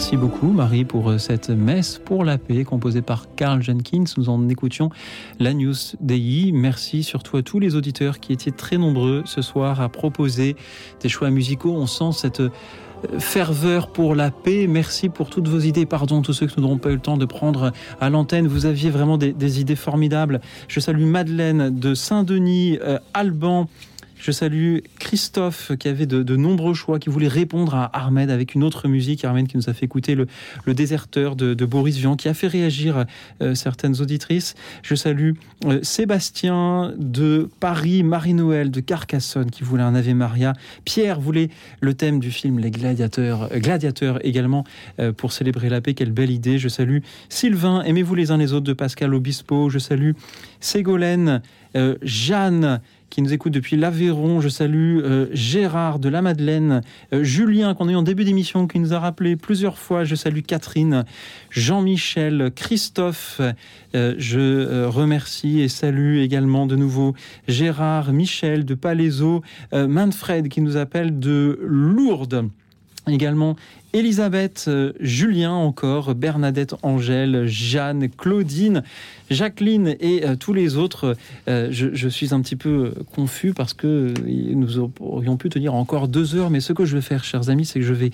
Merci beaucoup Marie pour euh, cette messe pour la paix composée par Carl Jenkins. Nous en écoutions la News Dei. Merci surtout à tous les auditeurs qui étaient très nombreux ce soir à proposer des choix musicaux. On sent cette euh, ferveur pour la paix. Merci pour toutes vos idées. Pardon, tous ceux qui n'auront pas eu le temps de prendre à l'antenne. Vous aviez vraiment des, idées formidables. Je salue Madeleine de Saint-Denis, euh, Alban. Je salue Christophe qui avait de, nombreux choix, qui voulait répondre à Ahmed avec une autre musique. Ahmed qui nous a fait écouter le, le déserteur de, Boris Vian, qui a fait réagir euh, certaines auditrices. Je salue euh, Sébastien de Paris, Marie-Noël de Carcassonne qui voulait un Ave Maria. Pierre voulait le thème du film Les Gladiateurs, euh, Gladiateurs également pour célébrer la paix. Quelle belle idée. Je salue Sylvain, aimez-vous les uns les autres de Pascal Obispo. Je salue Ségolène, Jeanne qui nous écoute depuis l'Aveyron. Je salue euh, Gérard de la Madeleine, euh, Julien qu'on a eu en début d'émission, qui nous a rappelé plusieurs fois. Je salue Catherine, Jean-Michel, Christophe. Euh, je remercie et salue également de nouveau Gérard, Michel de Palaiso, Manfred qui nous appelle de Lourdes. Également Elisabeth, euh, Julien encore, Bernadette Angèle, Jeanne, Claudine, Jacqueline et euh, tous les autres. Euh, je, suis un petit peu confus parce que nous aurions pu tenir encore deux heures, mais ce que je vais faire, chers amis, c'est que je vais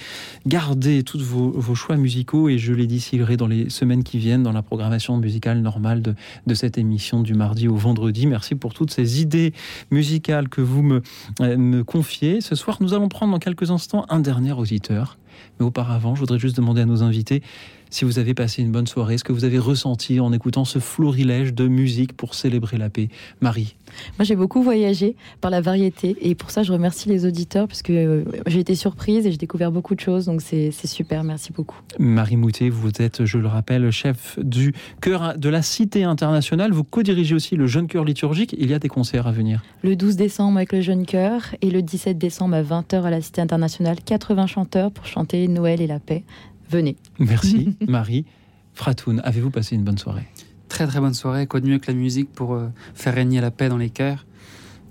garder tous vos, choix musicaux et je les distillerai dans les semaines qui viennent dans la programmation musicale normale de, de, cette émission du mardi au vendredi. Merci pour toutes ces idées musicales que vous me, me confiez. Ce soir, nous allons prendre dans quelques instants un dernier auditeur. Mais auparavant, je voudrais juste demander à nos invités si vous avez passé une bonne soirée, ce que vous avez ressenti en écoutant ce florilège de musique pour célébrer la paix. Marie Moi, j'ai beaucoup voyagé par la variété et pour ça, je remercie les auditeurs parce que euh, j'ai été surprise et j'ai découvert beaucoup de choses, donc c'est super. Merci beaucoup. Marie Moutet, vous êtes, je le rappelle, chef du chœur de la Cité internationale. Vous co-dirigez aussi le Jeune Chœur liturgique. Il y a des concerts à venir. Le 12 décembre avec le Jeune Chœur et le 17 décembre à 20h à la Cité internationale, 80 chanteurs pour chanter Noël et la paix venez. Merci *laughs* Marie. Fratoun, avez-vous passé une bonne soirée? Très très bonne soirée. Quoi de mieux que la musique pour euh, faire régner la paix dans les cœurs?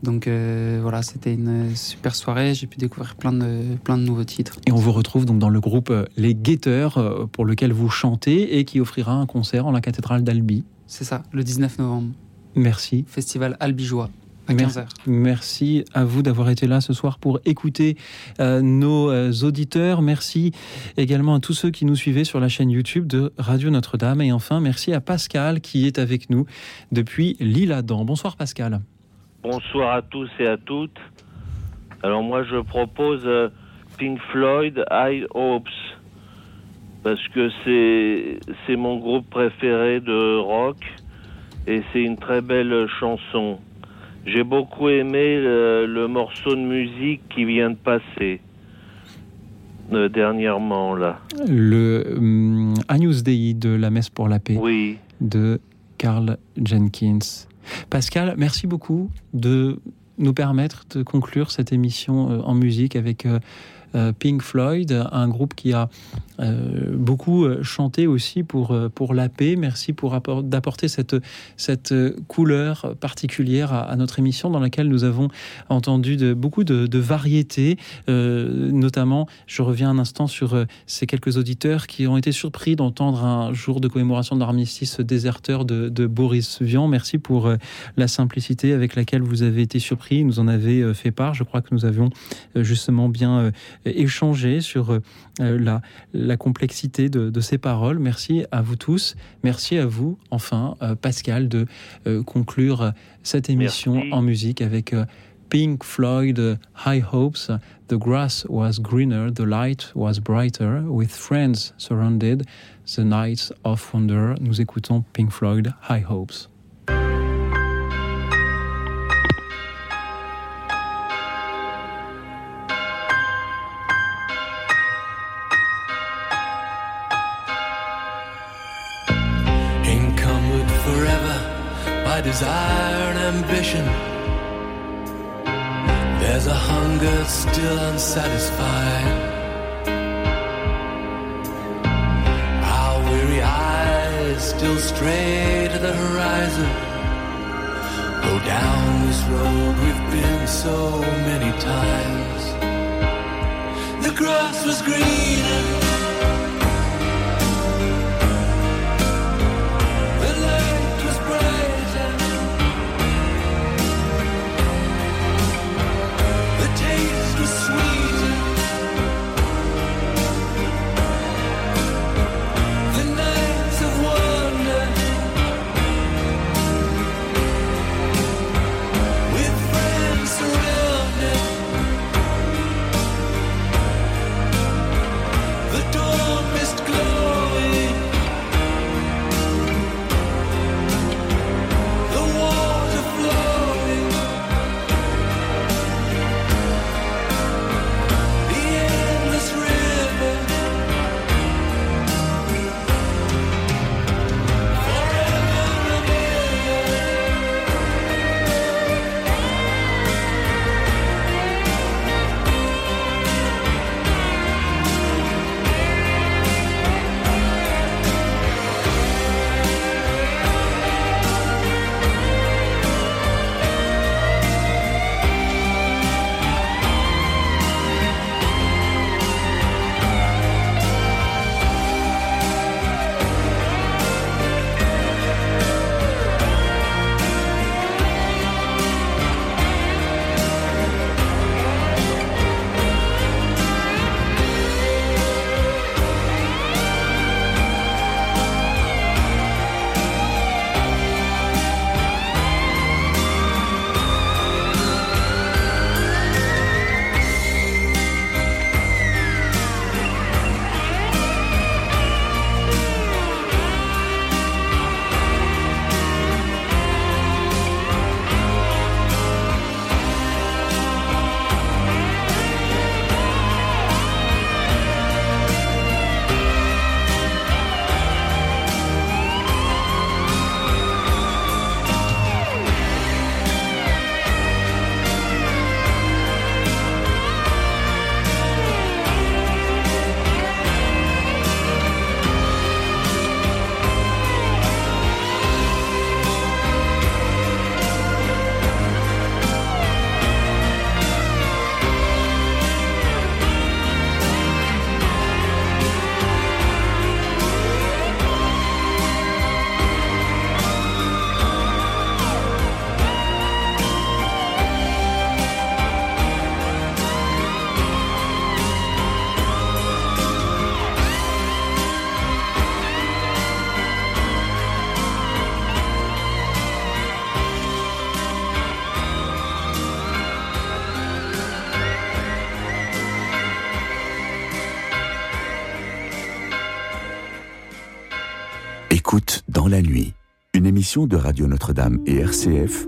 Donc euh, voilà, c'était une super soirée. J'ai pu découvrir plein de, plein de nouveaux titres. Et on vous retrouve donc dans le groupe euh, Les Guetteurs, pour lequel vous chantez et qui offrira un concert en la cathédrale d'Albi. C'est ça, le 19 novembre. Merci. Festival Albigeois à 15h. Merci à vous d'avoir été là ce soir pour écouter euh, nos euh, auditeurs. Merci également à tous ceux qui nous suivaient sur la chaîne YouTube de Radio Notre-Dame. Et enfin, merci à Pascal qui est avec nous depuis l'Île-Adam. Bonsoir Pascal. Bonsoir à tous et à toutes. Alors moi je propose euh, Pink Floyd, High Hopes, parce que c'est mon groupe préféré de rock et c'est une très belle chanson. J'ai beaucoup aimé le, le, morceau de musique qui vient de passer euh, dernièrement là. Le um, Agnus Dei de la messe pour la paix. Oui. De Carl Jenkins. Pascal, merci beaucoup de nous permettre de conclure cette émission euh, en musique avec euh, Pink Floyd, un groupe qui a euh, beaucoup chanté aussi pour, euh, pour la paix. Merci pour d'apporter cette, cette couleur particulière à, notre émission dans laquelle nous avons entendu beaucoup de, de variétés. Euh, notamment, je reviens un instant sur euh, ces quelques auditeurs qui ont été surpris d'entendre un jour de commémoration de l'armistice déserteur de, Boris Vian. Merci pour euh, la simplicité avec laquelle vous avez été surpris. Nous en avez fait part. Je crois que nous avions justement bien échanger sur euh, la, la, complexité de, de, ces paroles. Merci à vous tous. Merci à vous, enfin, euh, Pascal, de euh, conclure cette émission Merci. en musique avec Pink Floyd, High Hopes. The grass was greener, the light was brighter, with friends surrounded, the nights of wonder. Nous écoutons Pink Floyd, High Hopes. Desire and ambition. There's a hunger still unsatisfied. Our weary eyes still stray to the horizon. Go down this road we've been so many times. The grass was greener. De Radio Notre-Dame et RCF,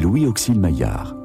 Louis Auxil Maillard.